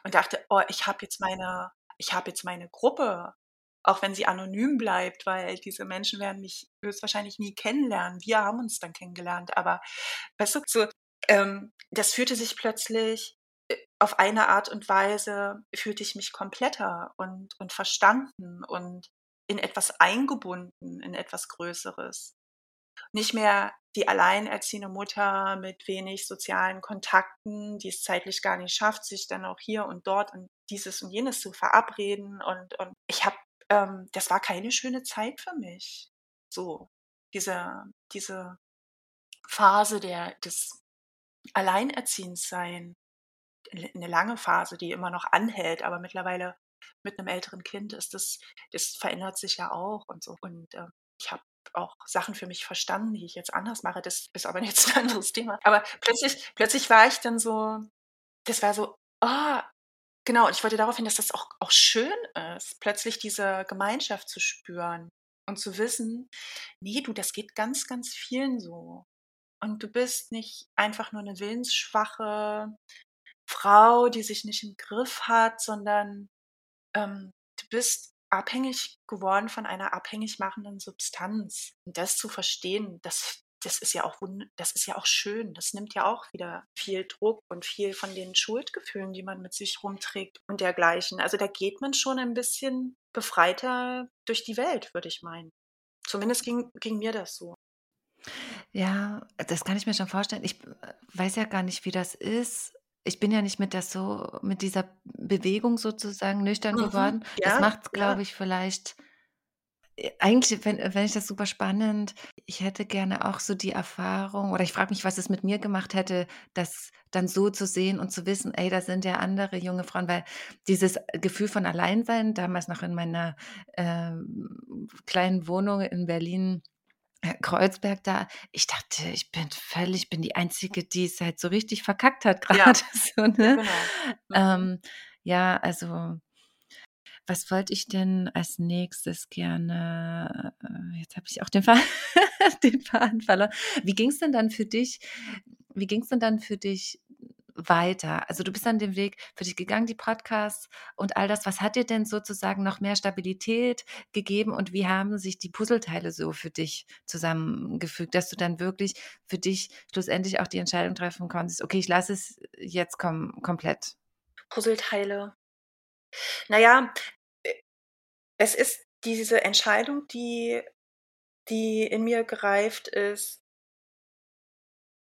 und dachte, oh, ich habe jetzt meine, ich habe jetzt meine Gruppe, auch wenn sie anonym bleibt, weil diese Menschen werden mich höchstwahrscheinlich nie kennenlernen. Wir haben uns dann kennengelernt, aber weißt du, so, ähm, das fühlte sich plötzlich äh, auf eine Art und Weise, fühlte ich mich kompletter und, und verstanden und in etwas eingebunden, in etwas Größeres. Nicht mehr die alleinerziehende Mutter mit wenig sozialen Kontakten, die es zeitlich gar nicht schafft, sich dann auch hier und dort und dieses und jenes zu verabreden. Und, und ich habe, ähm, das war keine schöne Zeit für mich. So, diese, diese Phase der, des Alleinerziehendsein, eine lange Phase, die immer noch anhält, aber mittlerweile mit einem älteren Kind ist das, das verändert sich ja auch und so. Und äh, ich habe auch Sachen für mich verstanden, die ich jetzt anders mache. Das ist aber jetzt ein anderes Thema. Aber plötzlich, plötzlich war ich dann so, das war so, ah, genau, und ich wollte darauf hin, dass das auch, auch schön ist, plötzlich diese Gemeinschaft zu spüren und zu wissen, nee, du, das geht ganz, ganz vielen so. Und du bist nicht einfach nur eine willensschwache Frau, die sich nicht im Griff hat, sondern ähm, du bist abhängig geworden von einer abhängig machenden Substanz. Und das zu verstehen, das, das ist ja auch das ist ja auch schön. Das nimmt ja auch wieder viel Druck und viel von den Schuldgefühlen, die man mit sich rumträgt und dergleichen. Also da geht man schon ein bisschen befreiter durch die Welt, würde ich meinen. Zumindest ging, ging mir das so. Ja, das kann ich mir schon vorstellen. Ich äh, weiß ja gar nicht, wie das ist. Ich bin ja nicht mit das so mit dieser Bewegung sozusagen nüchtern Mhm. geworden. Das Ja, macht's, ja. glaube ich, vielleicht äh, eigentlich wenn wenn ich das super spannend ich hätte gerne auch so die Erfahrung oder ich frage mich, was es mit mir gemacht hätte, das dann so zu sehen und zu wissen: „Ey, da sind ja andere junge Frauen“, weil dieses Gefühl von Alleinsein, damals noch in meiner, ähm, kleinen Wohnung in Berlin Kreuzberg da, ich dachte, ich bin völlig bin die Einzige, die es halt so richtig verkackt hat Ja. grade so, ne? Genau. Mhm. Ähm, ja, also was wollte ich denn als Nächstes gerne äh, jetzt habe ich auch den Faden den Faden verloren. Wie ging's denn dann für dich wie ging's denn dann für dich weiter? Also, du bist dann den Weg für dich gegangen, die Podcasts und all das. Was hat dir denn sozusagen noch mehr Stabilität gegeben und wie haben sich die Puzzleteile so für dich zusammengefügt, dass du dann wirklich für dich schlussendlich auch die Entscheidung treffen konntest: „Okay, ich lasse es jetzt kom komplett?“ Puzzleteile. Na ja, äh, es ist diese Entscheidung, die die in mir gereift ist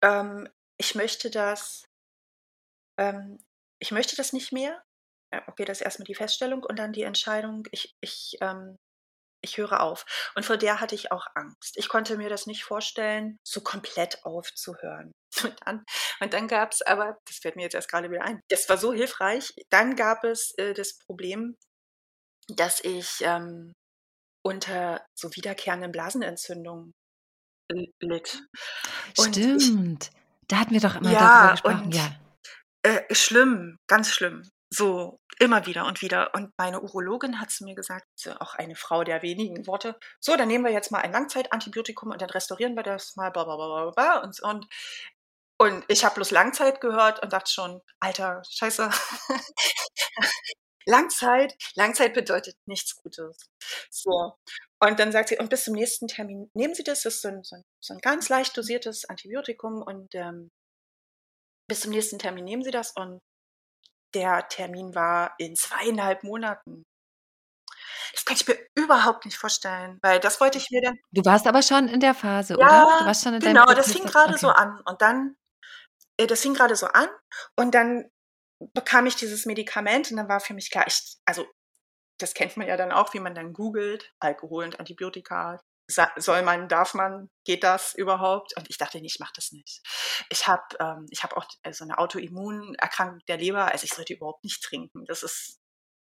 ähm, ich möchte das ähm, ich möchte das nicht mehr. Okay, das ist erst mal die Feststellung und dann die Entscheidung, ich ich, ähm ich höre auf. Und vor der hatte ich auch Angst. Ich konnte mir das nicht vorstellen, so komplett aufzuhören. Und dann und dann gab's aber das fällt mir jetzt erst grade wieder ein. Das war so hilfreich. Dann gab es, äh, das Problem, dass ich, ähm, unter so wiederkehrenden Blasenentzündungen litt. Und ich Stimmt. Da hatten wir doch immer darüber ja, gesprochen, und ja. Äh, schlimm, ganz schlimm. So, immer wieder und wieder. Und meine Urologin hat zu mir gesagt, auch eine Frau der wenigen Worte, so, dann nehmen wir jetzt mal ein Langzeitantibiotikum und dann restaurieren wir das mal, bla, bla, bla, bla. Und, und, und ich habe bloß Langzeit gehört und dachte schon, alter, scheiße. Langzeit, Langzeit bedeutet nichts Gutes. So. Und dann sagt sie, und bis zum nächsten Termin nehmen Sie das, das ist so ein, so ein, so ein ganz leicht dosiertes Antibiotikum und ähm, bis zum nächsten Termin nehmen Sie das und der Termin war in zweieinhalb Monaten. Das kann ich mir überhaupt nicht vorstellen, weil das wollte ich mir dann. Du warst aber schon in der Phase, Ja, oder? Du warst schon in genau, das fing gerade Okay. so an. Und dann, äh, das fing gerade so an und dann bekam ich dieses Medikament und dann war für mich klar, ich, also das kennt man ja dann auch, wie man dann googelt, Alkohol und Antibiotika. Soll man, darf man, geht das überhaupt? Und ich dachte, nee, ich mache das nicht. Ich habe ähm, ich hab auch so eine Autoimmunerkrankung der Leber, also ich sollte überhaupt nicht trinken. Das ist,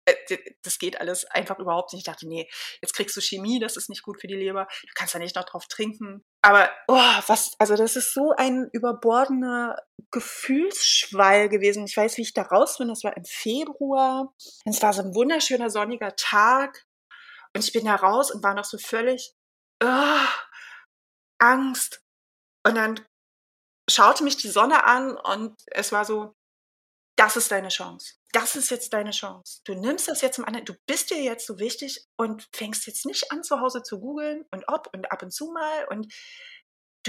äh, das geht alles einfach überhaupt nicht. Ich dachte, nee, jetzt kriegst du Chemie, das ist nicht gut für die Leber. Du kannst da nicht noch drauf trinken. Aber, oh, was, also das ist so ein überbordener Gefühlsschwall gewesen. Ich weiß, wie ich da raus bin. Das war im Februar. Und es war so ein wunderschöner sonniger Tag. Und ich bin da raus und war noch so völlig, oh, Angst. Und dann schaute mich die Sonne an und es war so, das ist deine Chance. Das ist jetzt deine Chance. Du nimmst das jetzt im anderen, du bist dir jetzt so wichtig und fängst jetzt nicht an, zu Hause zu googeln und ob und ab und zu mal und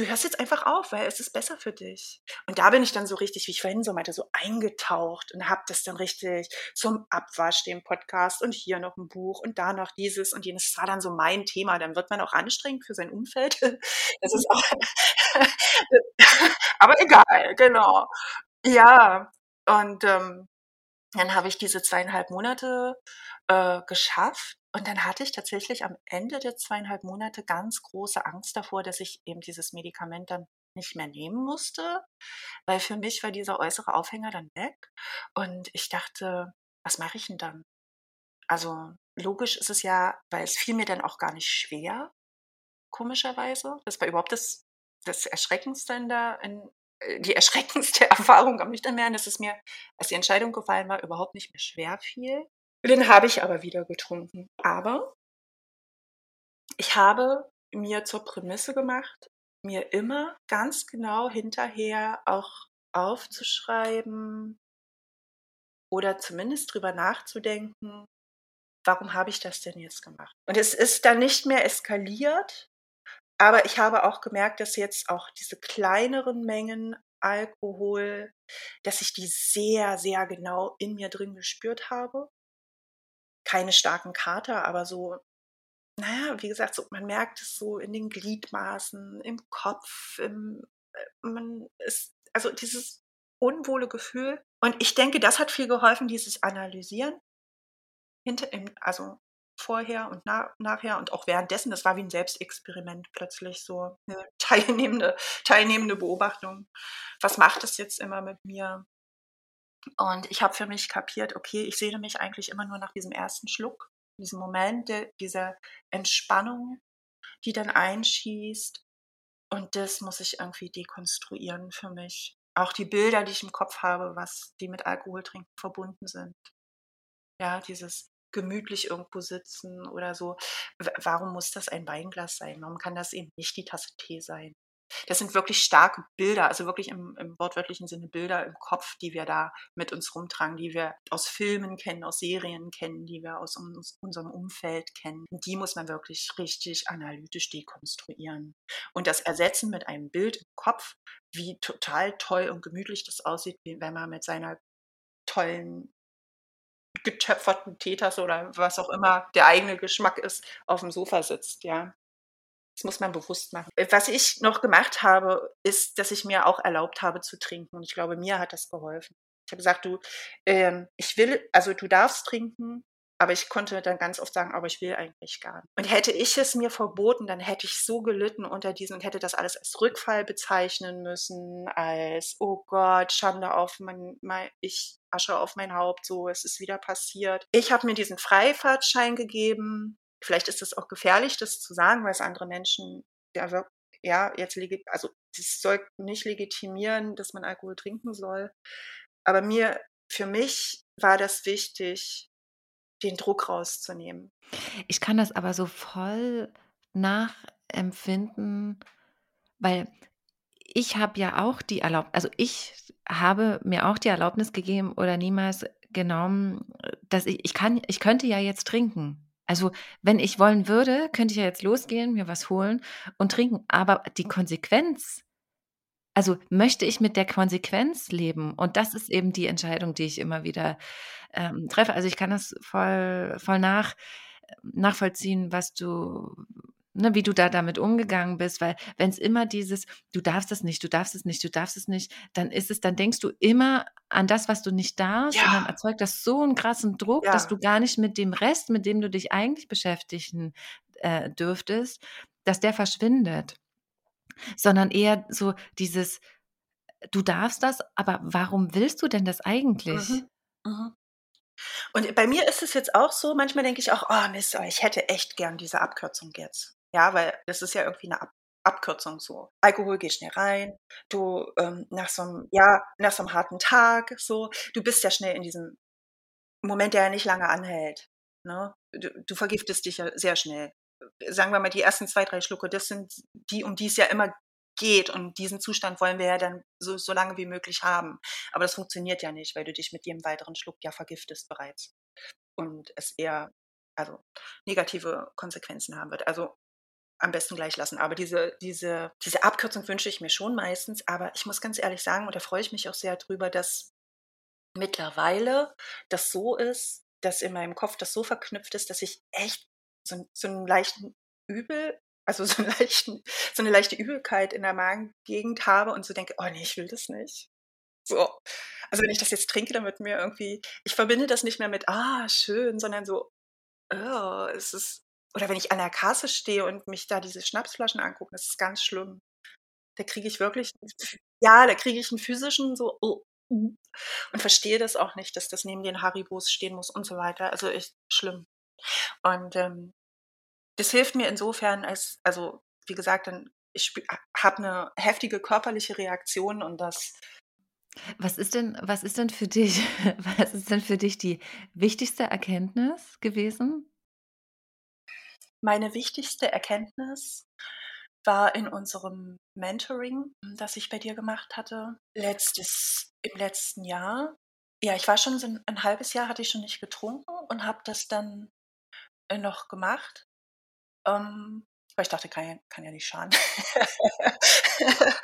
du hörst jetzt einfach auf, weil es ist besser für dich. Und da bin ich dann so richtig, wie ich vorhin so meinte, so eingetaucht und habe das dann richtig zum Abwasch, dem Podcast und hier noch ein Buch und da noch dieses und jenes. Das war dann so mein Thema. Dann wird man auch anstrengend für sein Umfeld. Das ist auch, aber egal, genau. Ja, und ähm, dann habe ich diese zweieinhalb Monate äh, geschafft. Und dann hatte ich tatsächlich am Ende der zweieinhalb Monate ganz große Angst davor, dass ich eben dieses Medikament dann nicht mehr nehmen musste, weil für mich war dieser äußere Aufhänger dann weg. Und ich dachte, was mache ich denn dann? Also logisch ist es ja, weil es fiel mir dann auch gar nicht schwer, komischerweise. Das war überhaupt das, das Erschreckendste in der, in, äh, die erschreckendste Erfahrung am Nüchternwerden, dass es mir, als die Entscheidung gefallen war, überhaupt nicht mehr schwer fiel. Den habe ich aber wieder getrunken. Aber ich habe mir zur Prämisse gemacht, mir immer ganz genau hinterher auch aufzuschreiben oder zumindest drüber nachzudenken, warum habe ich das denn jetzt gemacht? Und es ist dann nicht mehr eskaliert, aber ich habe auch gemerkt, dass jetzt auch diese kleineren Mengen Alkohol, dass ich die sehr, sehr genau in mir drin gespürt habe. Keine starken Kater, aber so, naja, wie gesagt, so, man merkt es so in den Gliedmaßen, im Kopf, im, äh, man ist, also dieses unwohle Gefühl. Und ich denke, das hat viel geholfen, dieses Analysieren. Hinter, also vorher und na, nachher und auch währenddessen, das war wie ein Selbstexperiment plötzlich so eine teilnehmende, teilnehmende Beobachtung. Was macht es jetzt immer mit mir? Und ich habe für mich kapiert, okay, ich sehne mich eigentlich immer nur nach diesem ersten Schluck, diesem Moment der, dieser Entspannung, die dann einschießt. Und das muss ich irgendwie dekonstruieren für mich. Auch die Bilder, die ich im Kopf habe, was die mit Alkoholtrinken verbunden sind. Ja, dieses gemütlich irgendwo sitzen oder so. Warum muss das ein Weinglas sein? Warum kann das eben nicht die Tasse Tee sein? Das sind wirklich starke Bilder, also wirklich im, im wortwörtlichen Sinne Bilder im Kopf, die wir da mit uns rumtragen, die wir aus Filmen kennen, aus Serien kennen, die wir aus uns, unserem Umfeld kennen. Die muss man wirklich richtig analytisch dekonstruieren. Und das ersetzen mit einem Bild im Kopf, wie total toll und gemütlich das aussieht, wenn man mit seiner tollen getöpferten Teetasse oder was auch immer der eigene Geschmack ist, auf dem Sofa sitzt, ja. Das muss man bewusst machen. Was ich noch gemacht habe, ist, dass ich mir auch erlaubt habe zu trinken. Und ich glaube, mir hat das geholfen. Ich habe gesagt, du, ähm, ich will, also du darfst trinken, aber ich konnte dann ganz oft sagen, aber ich will eigentlich gar nicht. Und hätte ich es mir verboten, dann hätte ich so gelitten unter diesen und hätte das alles als Rückfall bezeichnen müssen, als, oh Gott, Schande auf mein, mein ich Asche auf mein Haupt, so, es ist wieder passiert. Ich habe mir diesen Freifahrtschein gegeben. Vielleicht ist es auch gefährlich, das zu sagen, weil es andere Menschen ja, ja jetzt also das soll nicht legitimieren, dass man Alkohol trinken soll. Aber mir für mich war das wichtig, den Druck rauszunehmen. Ich kann das aber so voll nachempfinden, weil ich habe ja auch die Erlaubnis, also ich habe mir auch die Erlaubnis gegeben oder niemals genommen, dass ich, ich kann, ich könnte ja jetzt trinken. Also wenn ich wollen würde, könnte ich ja jetzt losgehen, mir was holen und trinken. Aber die Konsequenz, also möchte ich mit der Konsequenz leben? Und das ist eben die Entscheidung, die ich immer wieder ähm, treffe. Also ich kann das voll, voll nach, nachvollziehen, was du, ne, wie du da damit umgegangen bist, weil wenn es immer dieses, du darfst es nicht, du darfst es nicht, du darfst es nicht, dann ist es, dann denkst du immer an das, was du nicht darfst Ja. und dann erzeugt das so einen krassen Druck, dass Ja. du gar nicht mit dem Rest, mit dem du dich eigentlich beschäftigen äh, dürftest, dass der verschwindet, sondern eher so dieses, du darfst das, aber warum willst du denn das eigentlich? Mhm. Mhm. Und bei mir ist es jetzt auch so, manchmal denke ich auch, oh Mist, ich hätte echt gern diese Abkürzung jetzt. Ja, weil das ist ja irgendwie eine Ab Abkürzung so. Alkohol geht schnell rein, du ähm, nach so einem, ja, nach so einem harten Tag, so, du bist ja schnell in diesem Moment, der ja nicht lange anhält. Ne? Du, du vergiftest dich ja sehr schnell. Sagen wir mal, die ersten zwei, drei Schlucke, das sind die, um die es ja immer geht. Und diesen Zustand wollen wir ja dann so, so lange wie möglich haben. Aber das funktioniert ja nicht, weil du dich mit jedem weiteren Schluck ja vergiftest bereits. Und es eher, also negative Konsequenzen haben wird. Also am besten gleich lassen. Aber diese, diese, diese Abkürzung wünsche ich mir schon meistens. Aber ich muss ganz ehrlich sagen, und da freue ich mich auch sehr drüber, dass mittlerweile das so ist, dass in meinem Kopf das so verknüpft ist, dass ich echt so, so einen leichten Übel, also so, einen leichten, so eine leichte Übelkeit in der Magengegend habe und so denke, oh nee, ich will das nicht. So. Also wenn ich das jetzt trinke, dann wird mir irgendwie, ich verbinde das nicht mehr mit, ah, schön, sondern so, oh, es ist, oder wenn ich an der Kasse stehe und mich da diese Schnapsflaschen angucke, das ist ganz schlimm. Da kriege ich wirklich, ja, da kriege ich einen physischen so, oh, uh, und verstehe das auch nicht, dass das neben den Haribos stehen muss und so weiter. Also echt schlimm. Und ähm, das hilft mir insofern, als, also wie gesagt, dann ich habe eine heftige körperliche Reaktion und das Was ist denn, was ist denn für dich, was ist denn für dich die wichtigste Erkenntnis gewesen? Meine wichtigste Erkenntnis war in unserem Mentoring, das ich bei dir gemacht hatte, letztes, im letzten Jahr. Ja, ich war schon so ein, ein halbes Jahr, hatte ich schon nicht getrunken und habe das dann äh, noch gemacht. Ähm, weil ich dachte, kann ja, kann ja nicht schaden.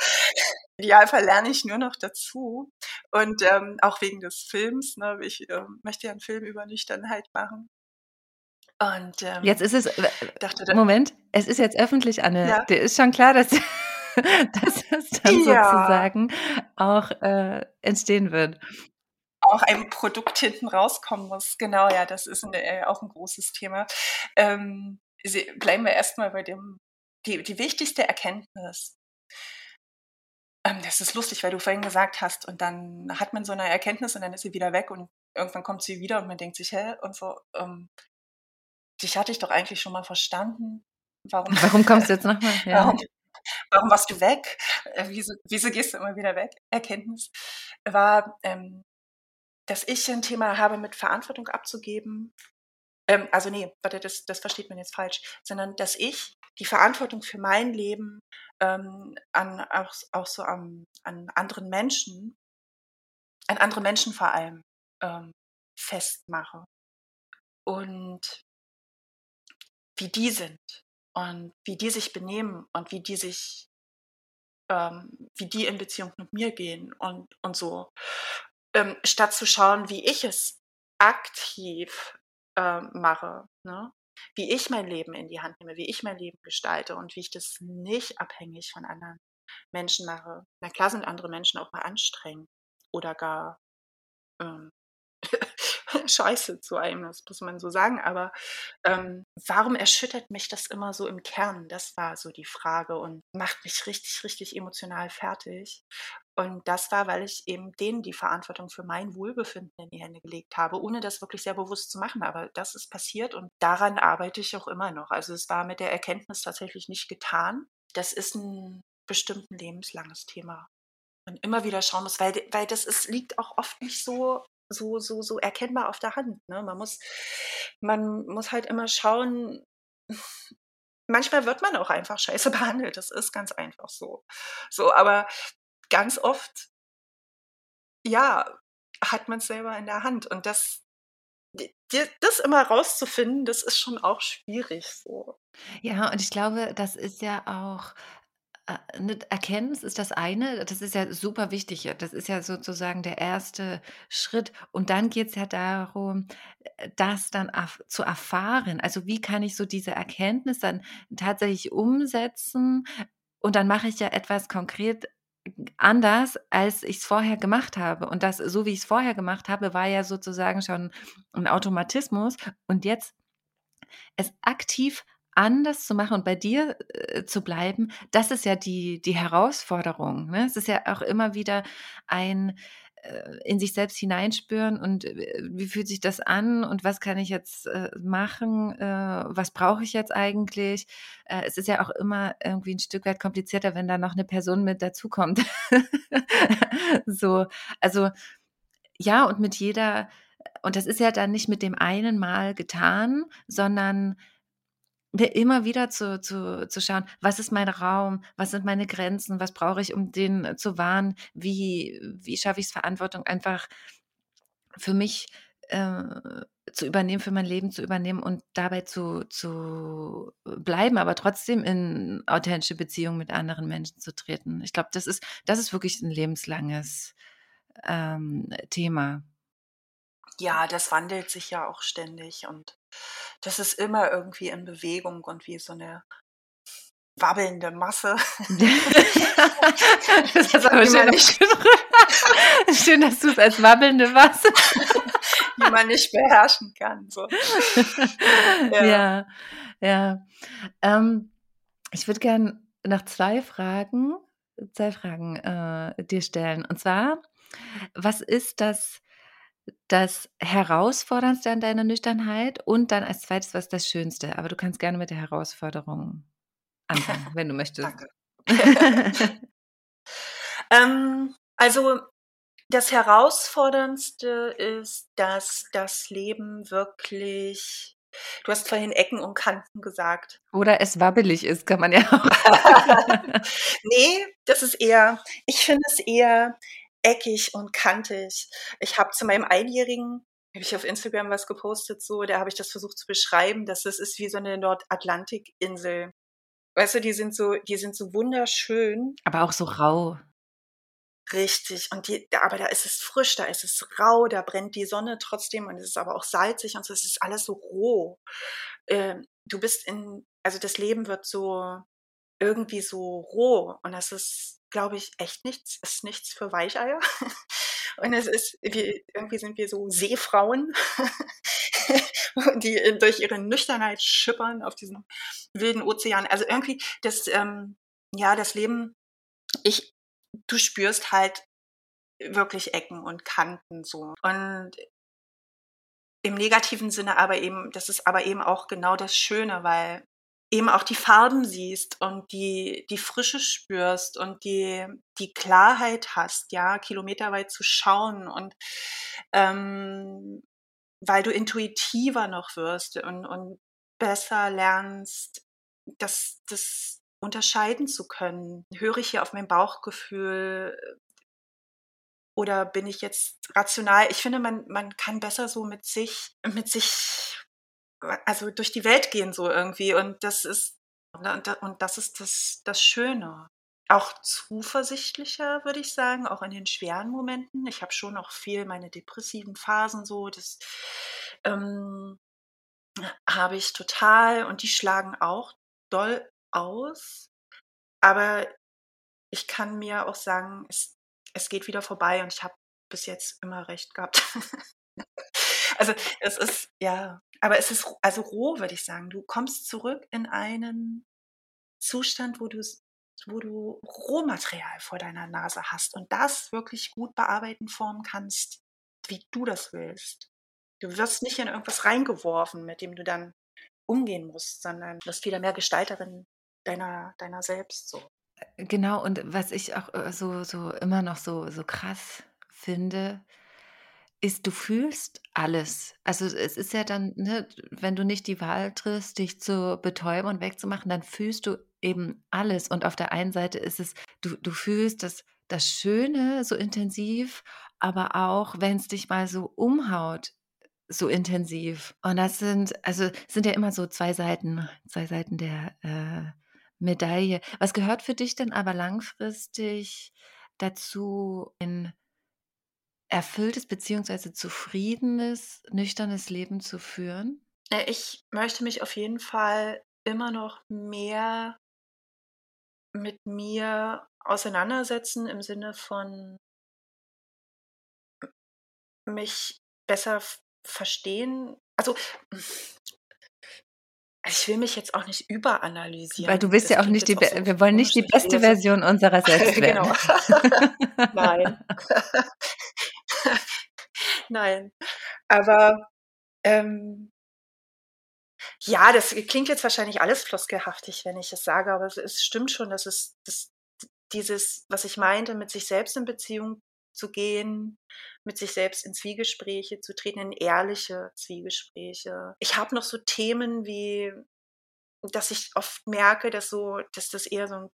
Idealfall lerne ich nur noch dazu. Und ähm, auch wegen des Films. Ne, ich ähm, möchte ja einen Film über Nüchternheit machen. Und ähm, Jetzt ist es, äh, dachte Moment, es ist jetzt öffentlich, Anne. Ja. Dir ist schon klar, dass, dass es dann Ja. sozusagen auch äh, entstehen wird. auch ein Produkt hinten rauskommen muss. Genau, ja, das ist ein, äh, auch ein großes Thema. Ähm, bleiben wir erstmal bei dem, die, die wichtigste Erkenntnis. Ähm, das ist lustig, weil du vorhin gesagt hast, und dann hat man so eine Erkenntnis und dann ist sie wieder weg und irgendwann kommt sie wieder und man denkt sich, hä, und so, ähm, dich hatte ich doch eigentlich schon mal verstanden. Warum, Warum kommst du jetzt nochmal? Ja. Warum, warum warst du weg? Äh, Wieso, wieso gehst du immer wieder weg? Erkenntnis war, ähm, dass ich ein Thema habe, mit Verantwortung abzugeben. Ähm, also nee, warte, das, das versteht man jetzt falsch, sondern dass ich die Verantwortung für mein Leben ähm, an, auch, auch so an, an anderen Menschen, an andere Menschen vor allem ähm, festmache. Und wie die sind und wie die sich benehmen und wie die sich, ähm, wie die in Beziehung mit mir gehen und, und so. Ähm, statt zu schauen, wie ich es aktiv ähm, mache, ne? wie ich mein Leben in die Hand nehme, wie ich mein Leben gestalte und wie ich das nicht abhängig von anderen Menschen mache. Na klar sind andere Menschen auch mal anstrengend oder gar ähm, scheiße zu einem, das muss man so sagen. Aber ähm, warum erschüttert mich das immer so im Kern? Das war so die Frage und macht mich richtig, richtig emotional fertig. Und das war, weil ich eben denen die Verantwortung für mein Wohlbefinden in die Hände gelegt habe, ohne das wirklich sehr bewusst zu machen. Aber das ist passiert und daran arbeite ich auch immer noch. Also es war mit der Erkenntnis tatsächlich nicht getan. Das ist ein bestimmt lebenslanges Thema. Und immer wieder schauen muss, weil, weil das ist, liegt auch oft nicht so so, so, so erkennbar auf der Hand. Ne? Man muss, man muss halt immer schauen, manchmal wird man auch einfach scheiße behandelt. Das ist ganz einfach so. So, aber ganz oft, ja, hat man es selber in der Hand. Und das, das immer rauszufinden, das ist schon auch schwierig so. Ja, und ich glaube, das ist ja auch äh, ne, Erkenntnis ist das eine, das ist ja super wichtig. Das ist ja sozusagen der erste Schritt. Und dann geht es ja darum, äh, das dann zu erfahren. Also wie kann ich so diese Erkenntnis dann tatsächlich umsetzen? Und dann mache ich ja etwas konkret anders, als ich es vorher gemacht habe. Und das, so wie ich es vorher gemacht habe, war ja sozusagen schon ein Automatismus. Und jetzt es aktiv anders zu machen und bei dir äh, zu bleiben, das ist ja die, die Herausforderung. Ne? Es ist ja auch immer wieder ein äh, in sich selbst hineinspüren und äh, wie fühlt sich das an und was kann ich jetzt äh, machen, äh, was brauche ich jetzt eigentlich. Äh, es ist ja auch immer irgendwie ein Stück weit komplizierter, wenn da noch eine Person mit dazukommt. so, also ja, und mit jeder, und das ist ja dann nicht mit dem einen Mal getan, sondern immer wieder zu, zu, zu schauen, was ist mein Raum, was sind meine Grenzen, was brauche ich, um den zu wahren, wie, wie schaffe ich es, Verantwortung einfach für mich äh, zu übernehmen, für mein Leben zu übernehmen und dabei zu, zu bleiben, aber trotzdem in authentische Beziehungen mit anderen Menschen zu treten. Ich glaube, das ist, das ist wirklich ein lebenslanges ähm, Thema. Ja, das wandelt sich ja auch ständig und das ist immer irgendwie in Bewegung und wie so eine wabbelnde Masse. das ist aber schön, nicht schön, dass du es als wabbelnde Masse, die man nicht beherrschen kann. So. Ja, ja. ja. Ähm, ich würde gerne noch zwei Fragen, zwei Fragen äh, dir stellen. Und zwar, was ist das das Herausforderndste an deiner Nüchternheit und dann als zweites, was das Schönste? Aber du kannst gerne mit der Herausforderung anfangen, wenn du möchtest. Danke. ähm, also das Herausforderndste ist, dass das Leben wirklich Du hast vorhin Ecken und Kanten gesagt. Oder es wabbelig ist, kann man ja auch. nee, das ist eher, ich finde es eher, eckig und kantig. Ich habe zu meinem Einjährigen, habe ich auf Instagram was gepostet, so, da habe ich das versucht zu beschreiben, dass es ist wie so eine Nordatlantikinsel. Weißt du, die sind so, die sind so wunderschön. Aber auch so rau. Richtig. Und die, aber da ist es frisch, da ist es rau, da brennt die Sonne trotzdem und es ist aber auch salzig und so, es ist alles so roh. Ähm, du bist in, also das Leben wird so irgendwie so roh und das ist glaube ich, echt nichts, ist nichts für Weicheier. Und es ist, wir, irgendwie sind wir so Seefrauen, die durch ihre Nüchternheit schippern auf diesem wilden Ozean. Also irgendwie das, ähm, ja, das Leben, ich, du spürst halt wirklich Ecken und Kanten so. Und im negativen Sinne aber eben, das ist aber eben auch genau das Schöne, weil eben auch die Farben siehst und die, die Frische spürst und die, die Klarheit hast, ja, kilometerweit zu schauen und ähm, weil du intuitiver noch wirst und, und besser lernst, das, das unterscheiden zu können. Höre ich hier auf mein Bauchgefühl oder bin ich jetzt rational? Ich finde, man, man kann besser so mit sich, mit sich also durch die Welt gehen so irgendwie. Und das ist, und das ist das, das Schöne. Auch zuversichtlicher, würde ich sagen, auch in den schweren Momenten. Ich habe schon noch viel meine depressiven Phasen so, das ähm, habe ich total und die schlagen auch doll aus. Aber ich kann mir auch sagen, es, es geht wieder vorbei und ich habe bis jetzt immer recht gehabt. also es ist, ja, aber es ist also roh, würde ich sagen. Du kommst zurück in einen Zustand, wo du, wo du Rohmaterial vor deiner Nase hast und das wirklich gut bearbeiten, formen kannst, wie du das willst. Du wirst nicht in irgendwas reingeworfen, mit dem du dann umgehen musst, sondern du wirst wieder mehr Gestalterin deiner, deiner selbst so. Genau, und was ich auch äh, so, so immer noch so, so krass finde, ist, du fühlst alles. Also es ist ja dann, ne, wenn du nicht die Wahl triffst, dich zu betäuben und wegzumachen, dann fühlst du eben alles. Und auf der einen Seite ist es, du, du fühlst das, das Schöne so intensiv, aber auch, wenn es dich mal so umhaut, so intensiv. Und das sind, also sind ja immer so zwei Seiten, zwei Seiten der äh, Medaille. Was gehört für dich denn aber langfristig dazu, ein erfülltes beziehungsweise zufriedenes, nüchternes Leben zu führen? Äh, Ich möchte mich auf jeden Fall immer noch mehr mit mir auseinandersetzen im Sinne von mich besser verstehen. Also, ich will mich jetzt auch nicht Weil überanalysieren. du bist Das ja auch nicht die, auch so wir wollen nicht die beste Version unserer selbst genau. werden. Nein. Nein. Aber ähm, ja, das klingt jetzt wahrscheinlich alles floskelhaftig, wenn ich es sage, aber es, es stimmt schon, dass es dass dieses, was ich meinte, mit sich selbst in Beziehung zu gehen, mit sich selbst in Zwiegespräche zu treten, in ehrliche Zwiegespräche. Ich habe noch so Themen wie, dass ich oft merke, dass so, dass das eher so ein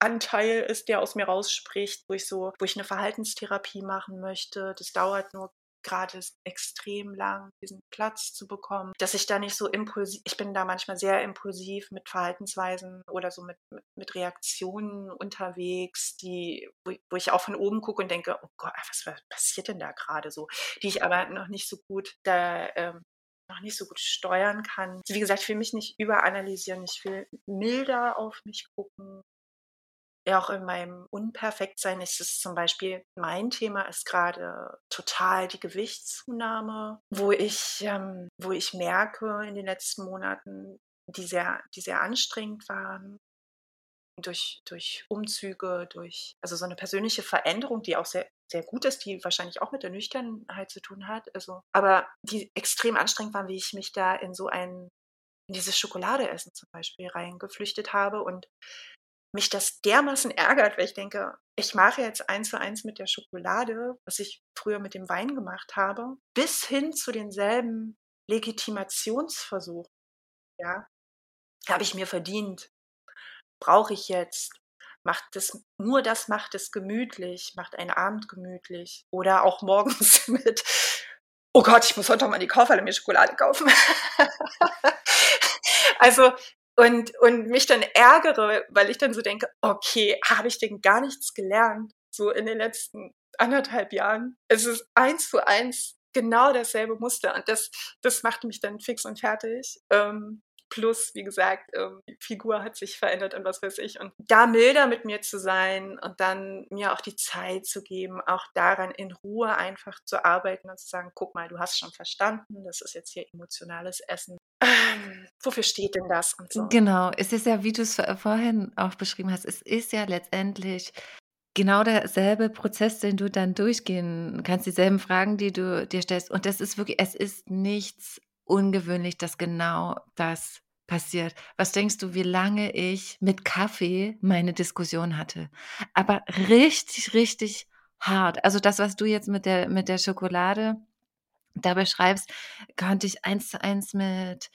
Kindheitsanteil ist, der aus mir rausspricht, wo ich so, wo ich eine Verhaltenstherapie machen möchte. Das dauert nur gerade extrem lang, diesen Platz zu bekommen, dass ich da nicht so impulsiv, ich bin da manchmal sehr impulsiv mit Verhaltensweisen oder so mit, mit, mit Reaktionen unterwegs, die, wo, wo ich auch von oben gucke und denke, oh Gott, was, was passiert denn da gerade so, die ich aber noch nicht so gut da ähm, noch nicht so gut steuern kann. Wie gesagt, ich will mich nicht überanalysieren, ich will milder auf mich gucken. Ja, auch in meinem Unperfektsein ist es zum Beispiel, mein Thema ist gerade total die Gewichtszunahme, wo ich, ähm, wo ich merke in den letzten Monaten, die sehr, die sehr anstrengend waren, durch, durch Umzüge, durch, also so eine persönliche Veränderung, die auch sehr, sehr gut ist, die wahrscheinlich auch mit der Nüchternheit zu tun hat. Also, aber die extrem anstrengend waren, wie ich mich da in so ein, in dieses Schokoladeessen zum Beispiel reingeflüchtet habe und mich das dermaßen ärgert, weil ich denke, ich mache jetzt eins zu eins mit der Schokolade, was ich früher mit dem Wein gemacht habe, bis hin zu denselben Legitimationsversuchen, ja, habe ich mir verdient, brauche ich jetzt, macht es, nur das macht es gemütlich, macht einen Abend gemütlich oder auch morgens mit, oh Gott, ich muss heute mal in die Kaufhalle mir Schokolade kaufen. also und, und mich dann ärgere, weil ich dann so denke, okay, habe ich denn gar nichts gelernt, so in den letzten anderthalb Jahren? Es ist eins zu eins genau dasselbe Muster und das, das macht mich dann fix und fertig. Ähm, plus, wie gesagt, ähm, die Figur hat sich verändert und was weiß ich. Und da milder mit mir zu sein und dann mir auch die Zeit zu geben, auch daran in Ruhe einfach zu arbeiten und zu sagen, guck mal, du hast schon verstanden, das ist jetzt hier emotionales Essen. Ähm, wofür steht denn das und so? Genau, es ist ja, wie du es vorhin auch beschrieben hast, es ist ja letztendlich genau derselbe Prozess, den du dann durchgehen kannst, dieselben Fragen, die du dir stellst. Und das ist wirklich, es ist nichts ungewöhnlich, dass genau das passiert. Was denkst du, wie lange ich mit Kaffee meine Diskussion hatte? Aber richtig, richtig hart. Also das, was du jetzt mit der, mit der Schokolade da beschreibst, konnte ich eins zu eins mit,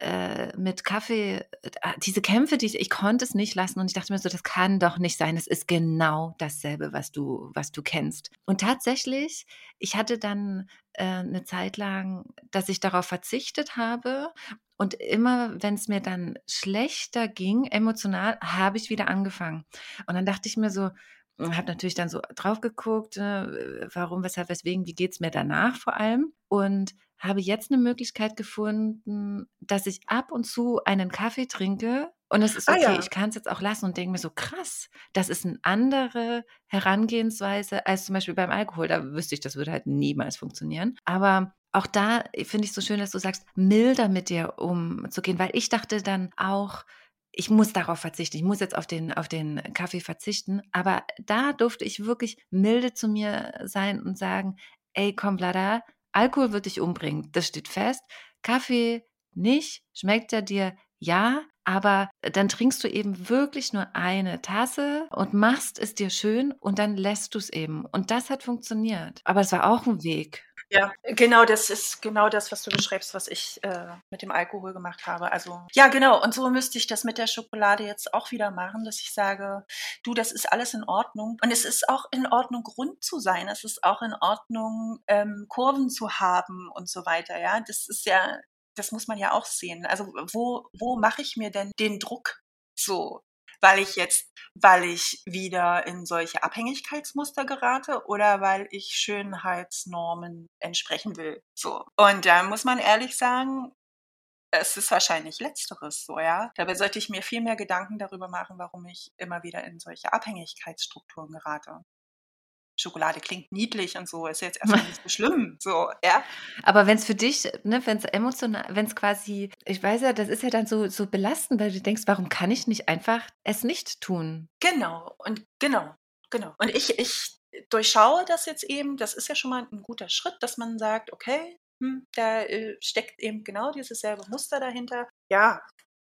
äh, mit Kaffee, äh, diese Kämpfe, die ich, ich konnte es nicht lassen und ich dachte mir so, das kann doch nicht sein. Es ist genau dasselbe, was du, was du kennst. Und tatsächlich, ich hatte dann äh, eine Zeit lang, dass ich darauf verzichtet habe und immer, wenn es mir dann schlechter ging, emotional, habe ich wieder angefangen. Und dann dachte ich mir so, habe natürlich dann so drauf geguckt, äh, warum, weshalb, weswegen, wie geht's mir danach vor allem und habe jetzt eine Möglichkeit gefunden, dass ich ab und zu einen Kaffee trinke und es ist Ah okay, ja. ich kann es jetzt auch lassen und denke mir so, krass, das ist eine andere Herangehensweise als zum Beispiel beim Alkohol. Da wüsste ich, das würde halt niemals funktionieren. Aber auch da finde ich es so schön, dass du sagst, milder mit dir umzugehen, weil ich dachte dann auch, ich muss darauf verzichten, ich muss jetzt auf den, auf den Kaffee verzichten. Aber da durfte ich wirklich milde zu mir sein und sagen, ey, komm, Vlada, Alkohol wird dich umbringen. Das steht fest. Kaffee nicht. Schmeckt er dir? Ja. aber dann trinkst du eben wirklich nur eine Tasse und machst es dir schön und dann lässt du es eben. Und das hat funktioniert. Aber es war auch ein Weg. Ja, genau, das ist genau das, was du beschreibst, was ich äh, mit dem Alkohol gemacht habe. Also ja, genau. Und so müsste ich das mit der Schokolade jetzt auch wieder machen, dass ich sage, du, das ist alles in Ordnung. Und es ist auch in Ordnung, rund zu sein. Es ist auch in Ordnung, ähm, Kurven zu haben und so weiter. Ja, das ist ja, das muss man ja auch sehen. Also wo, wo mache ich mir denn den Druck so? Weil ich jetzt, weil ich wieder in solche Abhängigkeitsmuster gerate oder weil ich Schönheitsnormen entsprechen will. So. Und da muss man ehrlich sagen, es ist wahrscheinlich letzteres so, ja. Dabei sollte ich mir viel mehr Gedanken darüber machen, warum ich immer wieder in solche Abhängigkeitsstrukturen gerate. Schokolade klingt niedlich und so, ist jetzt erstmal nicht so schlimm, so, ja. Aber wenn es für dich, ne, wenn es emotional, wenn es quasi, ich weiß ja, das ist ja dann so, so belastend, weil du denkst, warum kann ich nicht einfach es nicht tun? Genau, und genau, genau. Und ich, ich durchschaue das jetzt eben, das ist ja schon mal ein guter Schritt, dass man sagt, okay, hm, da äh, steckt eben genau dieses selbe Muster dahinter. Ja,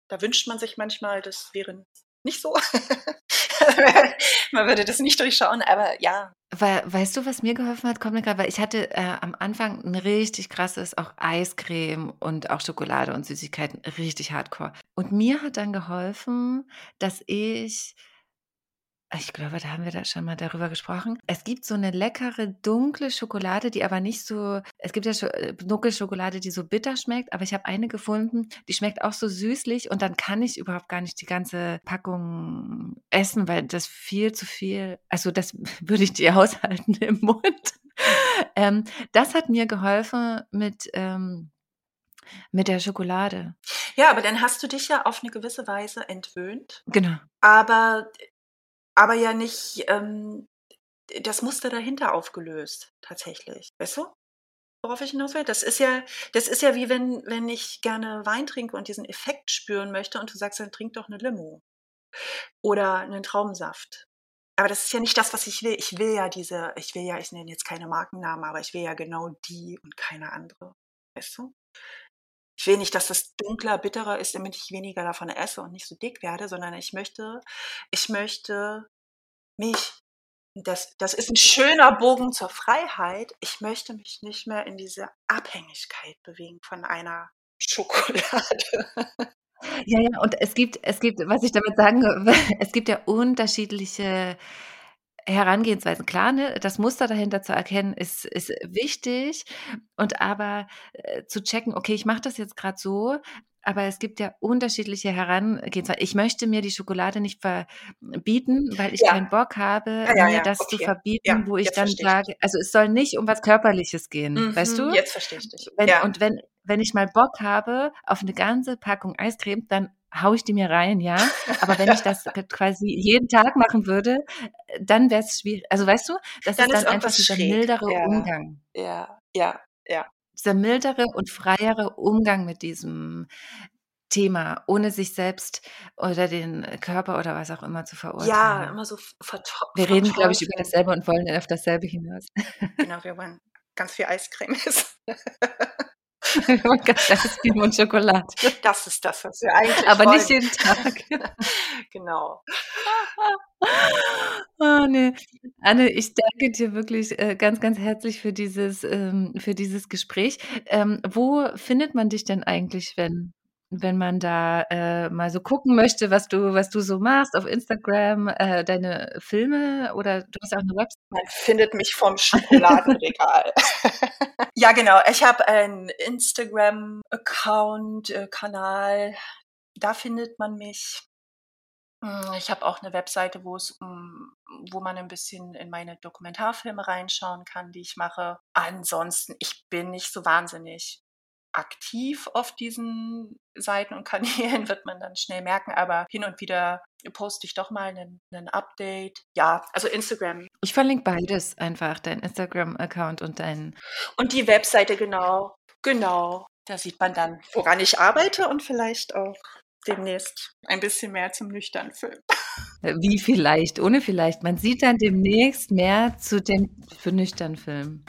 da wünscht man sich manchmal, das wäre nicht so. man würde das nicht durchschauen, aber ja. Weil, weißt du, was mir geholfen hat? Gerade, weil ich hatte äh, am Anfang ein richtig krasses, auch Eiscreme und auch Schokolade und Süßigkeiten, richtig hardcore. Und mir hat dann geholfen, dass ich ich glaube, da haben wir da schon mal darüber gesprochen. Es gibt so eine leckere dunkle Schokolade, die aber nicht so. Es gibt ja äh, dunkle Schokolade, die so bitter schmeckt, aber ich habe eine gefunden, die schmeckt auch so süßlich und dann kann ich überhaupt gar nicht die ganze Packung essen, weil das viel zu viel. Also das würde ich dir aushalten im Mund. ähm, das hat mir geholfen mit. Ähm, mit der Schokolade. Ja, aber dann hast du dich ja auf eine gewisse Weise entwöhnt. Genau. Aber aber ja nicht ähm, das Muster dahinter aufgelöst, tatsächlich. Weißt du? Worauf ich hinaus will? Das ist ja, das ist ja wie wenn, wenn ich gerne Wein trinke und diesen Effekt spüren möchte und du sagst, dann trink doch eine Limo. Oder einen Traubensaft. Aber das ist ja nicht das, was ich will. Ich will ja diese, ich will ja, ich nenne jetzt keine Markennamen, aber ich will ja genau die und keine andere. Weißt du? Ich will nicht, dass das dunkler, bitterer ist, damit ich weniger davon esse und nicht so dick werde, sondern ich möchte, ich möchte mich, das, das ist ein schöner Bogen zur Freiheit. Ich möchte mich nicht mehr in diese Abhängigkeit bewegen von einer Schokolade. Ja, ja, und es gibt, es gibt, was ich damit sagen, es gibt ja unterschiedliche Herangehensweisen. Klar, ne, das Muster dahinter zu erkennen, ist, ist wichtig. Und aber äh, zu checken, okay, ich mache das jetzt gerade so, aber es gibt ja unterschiedliche Herangehensweisen. Ich möchte mir die Schokolade nicht verbieten, weil ich ja. keinen Bock habe, ja, ja, mir das okay. zu verbieten, wo ich dann sage, also es soll nicht um was Körperliches gehen, mhm, weißt du? Jetzt verstehe ich dich. Wenn, und wenn, wenn ich mal Bock habe auf eine ganze Packung Eiscreme, dann haue ich die mir rein, ja. Aber wenn ich das quasi jeden Tag machen würde, dann wäre es schwierig. Also weißt du, das dann ist dann ist einfach dieser schräg. mildere ja. Umgang. Ja, ja, ja. Dieser mildere und freiere Umgang mit diesem Thema, ohne sich selbst oder den Körper oder was auch immer zu verurteilen. Ja, immer so vertopft. Wir reden, glaube ich, über dasselbe und wollen auf dasselbe hinaus. Genau, wir wollen ganz viel Eiscreme essen. Eiscreme und Schokolade. Das ist das, was wir eigentlich Aber wollen. nicht jeden Tag. genau. Oh, nee. Anne, ich danke dir wirklich äh, ganz, ganz herzlich für dieses, ähm, für dieses Gespräch. Ähm, wo findet man dich denn eigentlich, wenn, wenn man da äh, mal so gucken möchte, was du, was du so machst auf Instagram, äh, deine Filme oder du hast auch eine Website? Man findet mich vom Schokoladenregal. ja, genau. Ich habe einen Instagram-Account, äh, Kanal. Da findet man mich. Hm, ich habe auch eine Webseite, wo es, hm, wo man ein bisschen in meine Dokumentarfilme reinschauen kann, die ich mache. Ansonsten, ich bin nicht so wahnsinnig aktiv auf diesen Seiten und Kanälen, wird man dann schnell merken, aber hin und wieder poste ich doch mal einen, einen Update. Ja, also Instagram. Ich verlinke beides einfach, dein Instagram-Account und dein. Und die Webseite, genau. Genau. Da sieht man dann, woran ich arbeite und vielleicht auch demnächst ein bisschen mehr zum nüchternen Film. Wie vielleicht, ohne vielleicht. Man sieht dann demnächst mehr zu dem für nüchternen Film.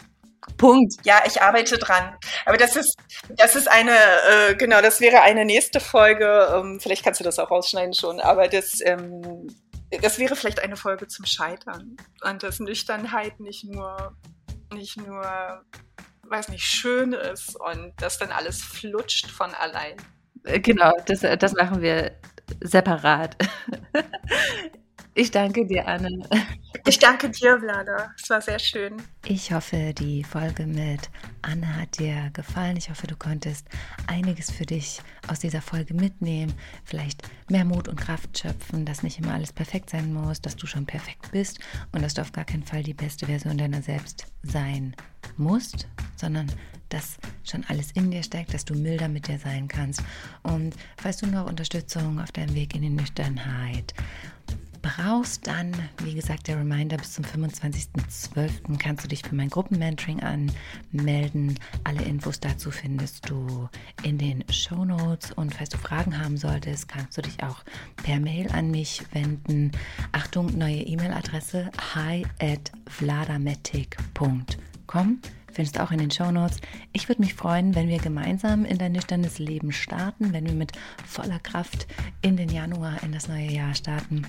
Punkt. Ja, ich arbeite dran. Aber das ist, das ist eine, äh, genau, das wäre eine nächste Folge. Ähm, vielleicht kannst du das auch rausschneiden schon, aber das, ähm, das wäre vielleicht eine Folge zum Scheitern. Und dass Nüchternheit nicht nur, nicht nur, weiß nicht, schön ist und dass dann alles flutscht von allein. Äh, genau, das, das machen wir separat. Ich danke dir, Anne. Ich danke dir, Vlada. Es war sehr schön. Ich hoffe, die Folge mit Anne hat dir gefallen. Ich hoffe, du konntest einiges für dich aus dieser Folge mitnehmen. Vielleicht mehr Mut und Kraft schöpfen, dass nicht immer alles perfekt sein muss, dass du schon perfekt bist und dass du auf gar keinen Fall die beste Version deiner selbst sein musst, sondern dass schon alles in dir steckt, dass du milder mit dir sein kannst. Und falls du noch Unterstützung auf deinem Weg in die Nüchternheit brauchst, dann, wie gesagt, der Reminder, bis zum 25.12. kannst du dich für mein Gruppenmentoring anmelden. Alle Infos dazu findest du in den Show Notes. Und falls du Fragen haben solltest, kannst du dich auch per Mail an mich wenden. Achtung, neue E-Mail-Adresse hi at vladametic.com findest du auch in den Show Notes. Ich würde mich freuen, wenn wir gemeinsam in dein nüchternes Leben starten, wenn wir mit voller Kraft in den Januar, in das neue Jahr starten.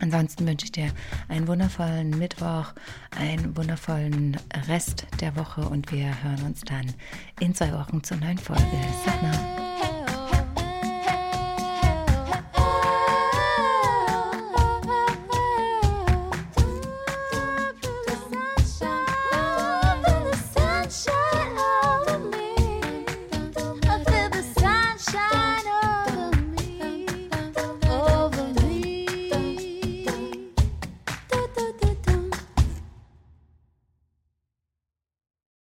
Ansonsten wünsche ich dir einen wundervollen Mittwoch, einen wundervollen Rest der Woche und wir hören uns dann in zwei Wochen zur neuen Folge. Sana.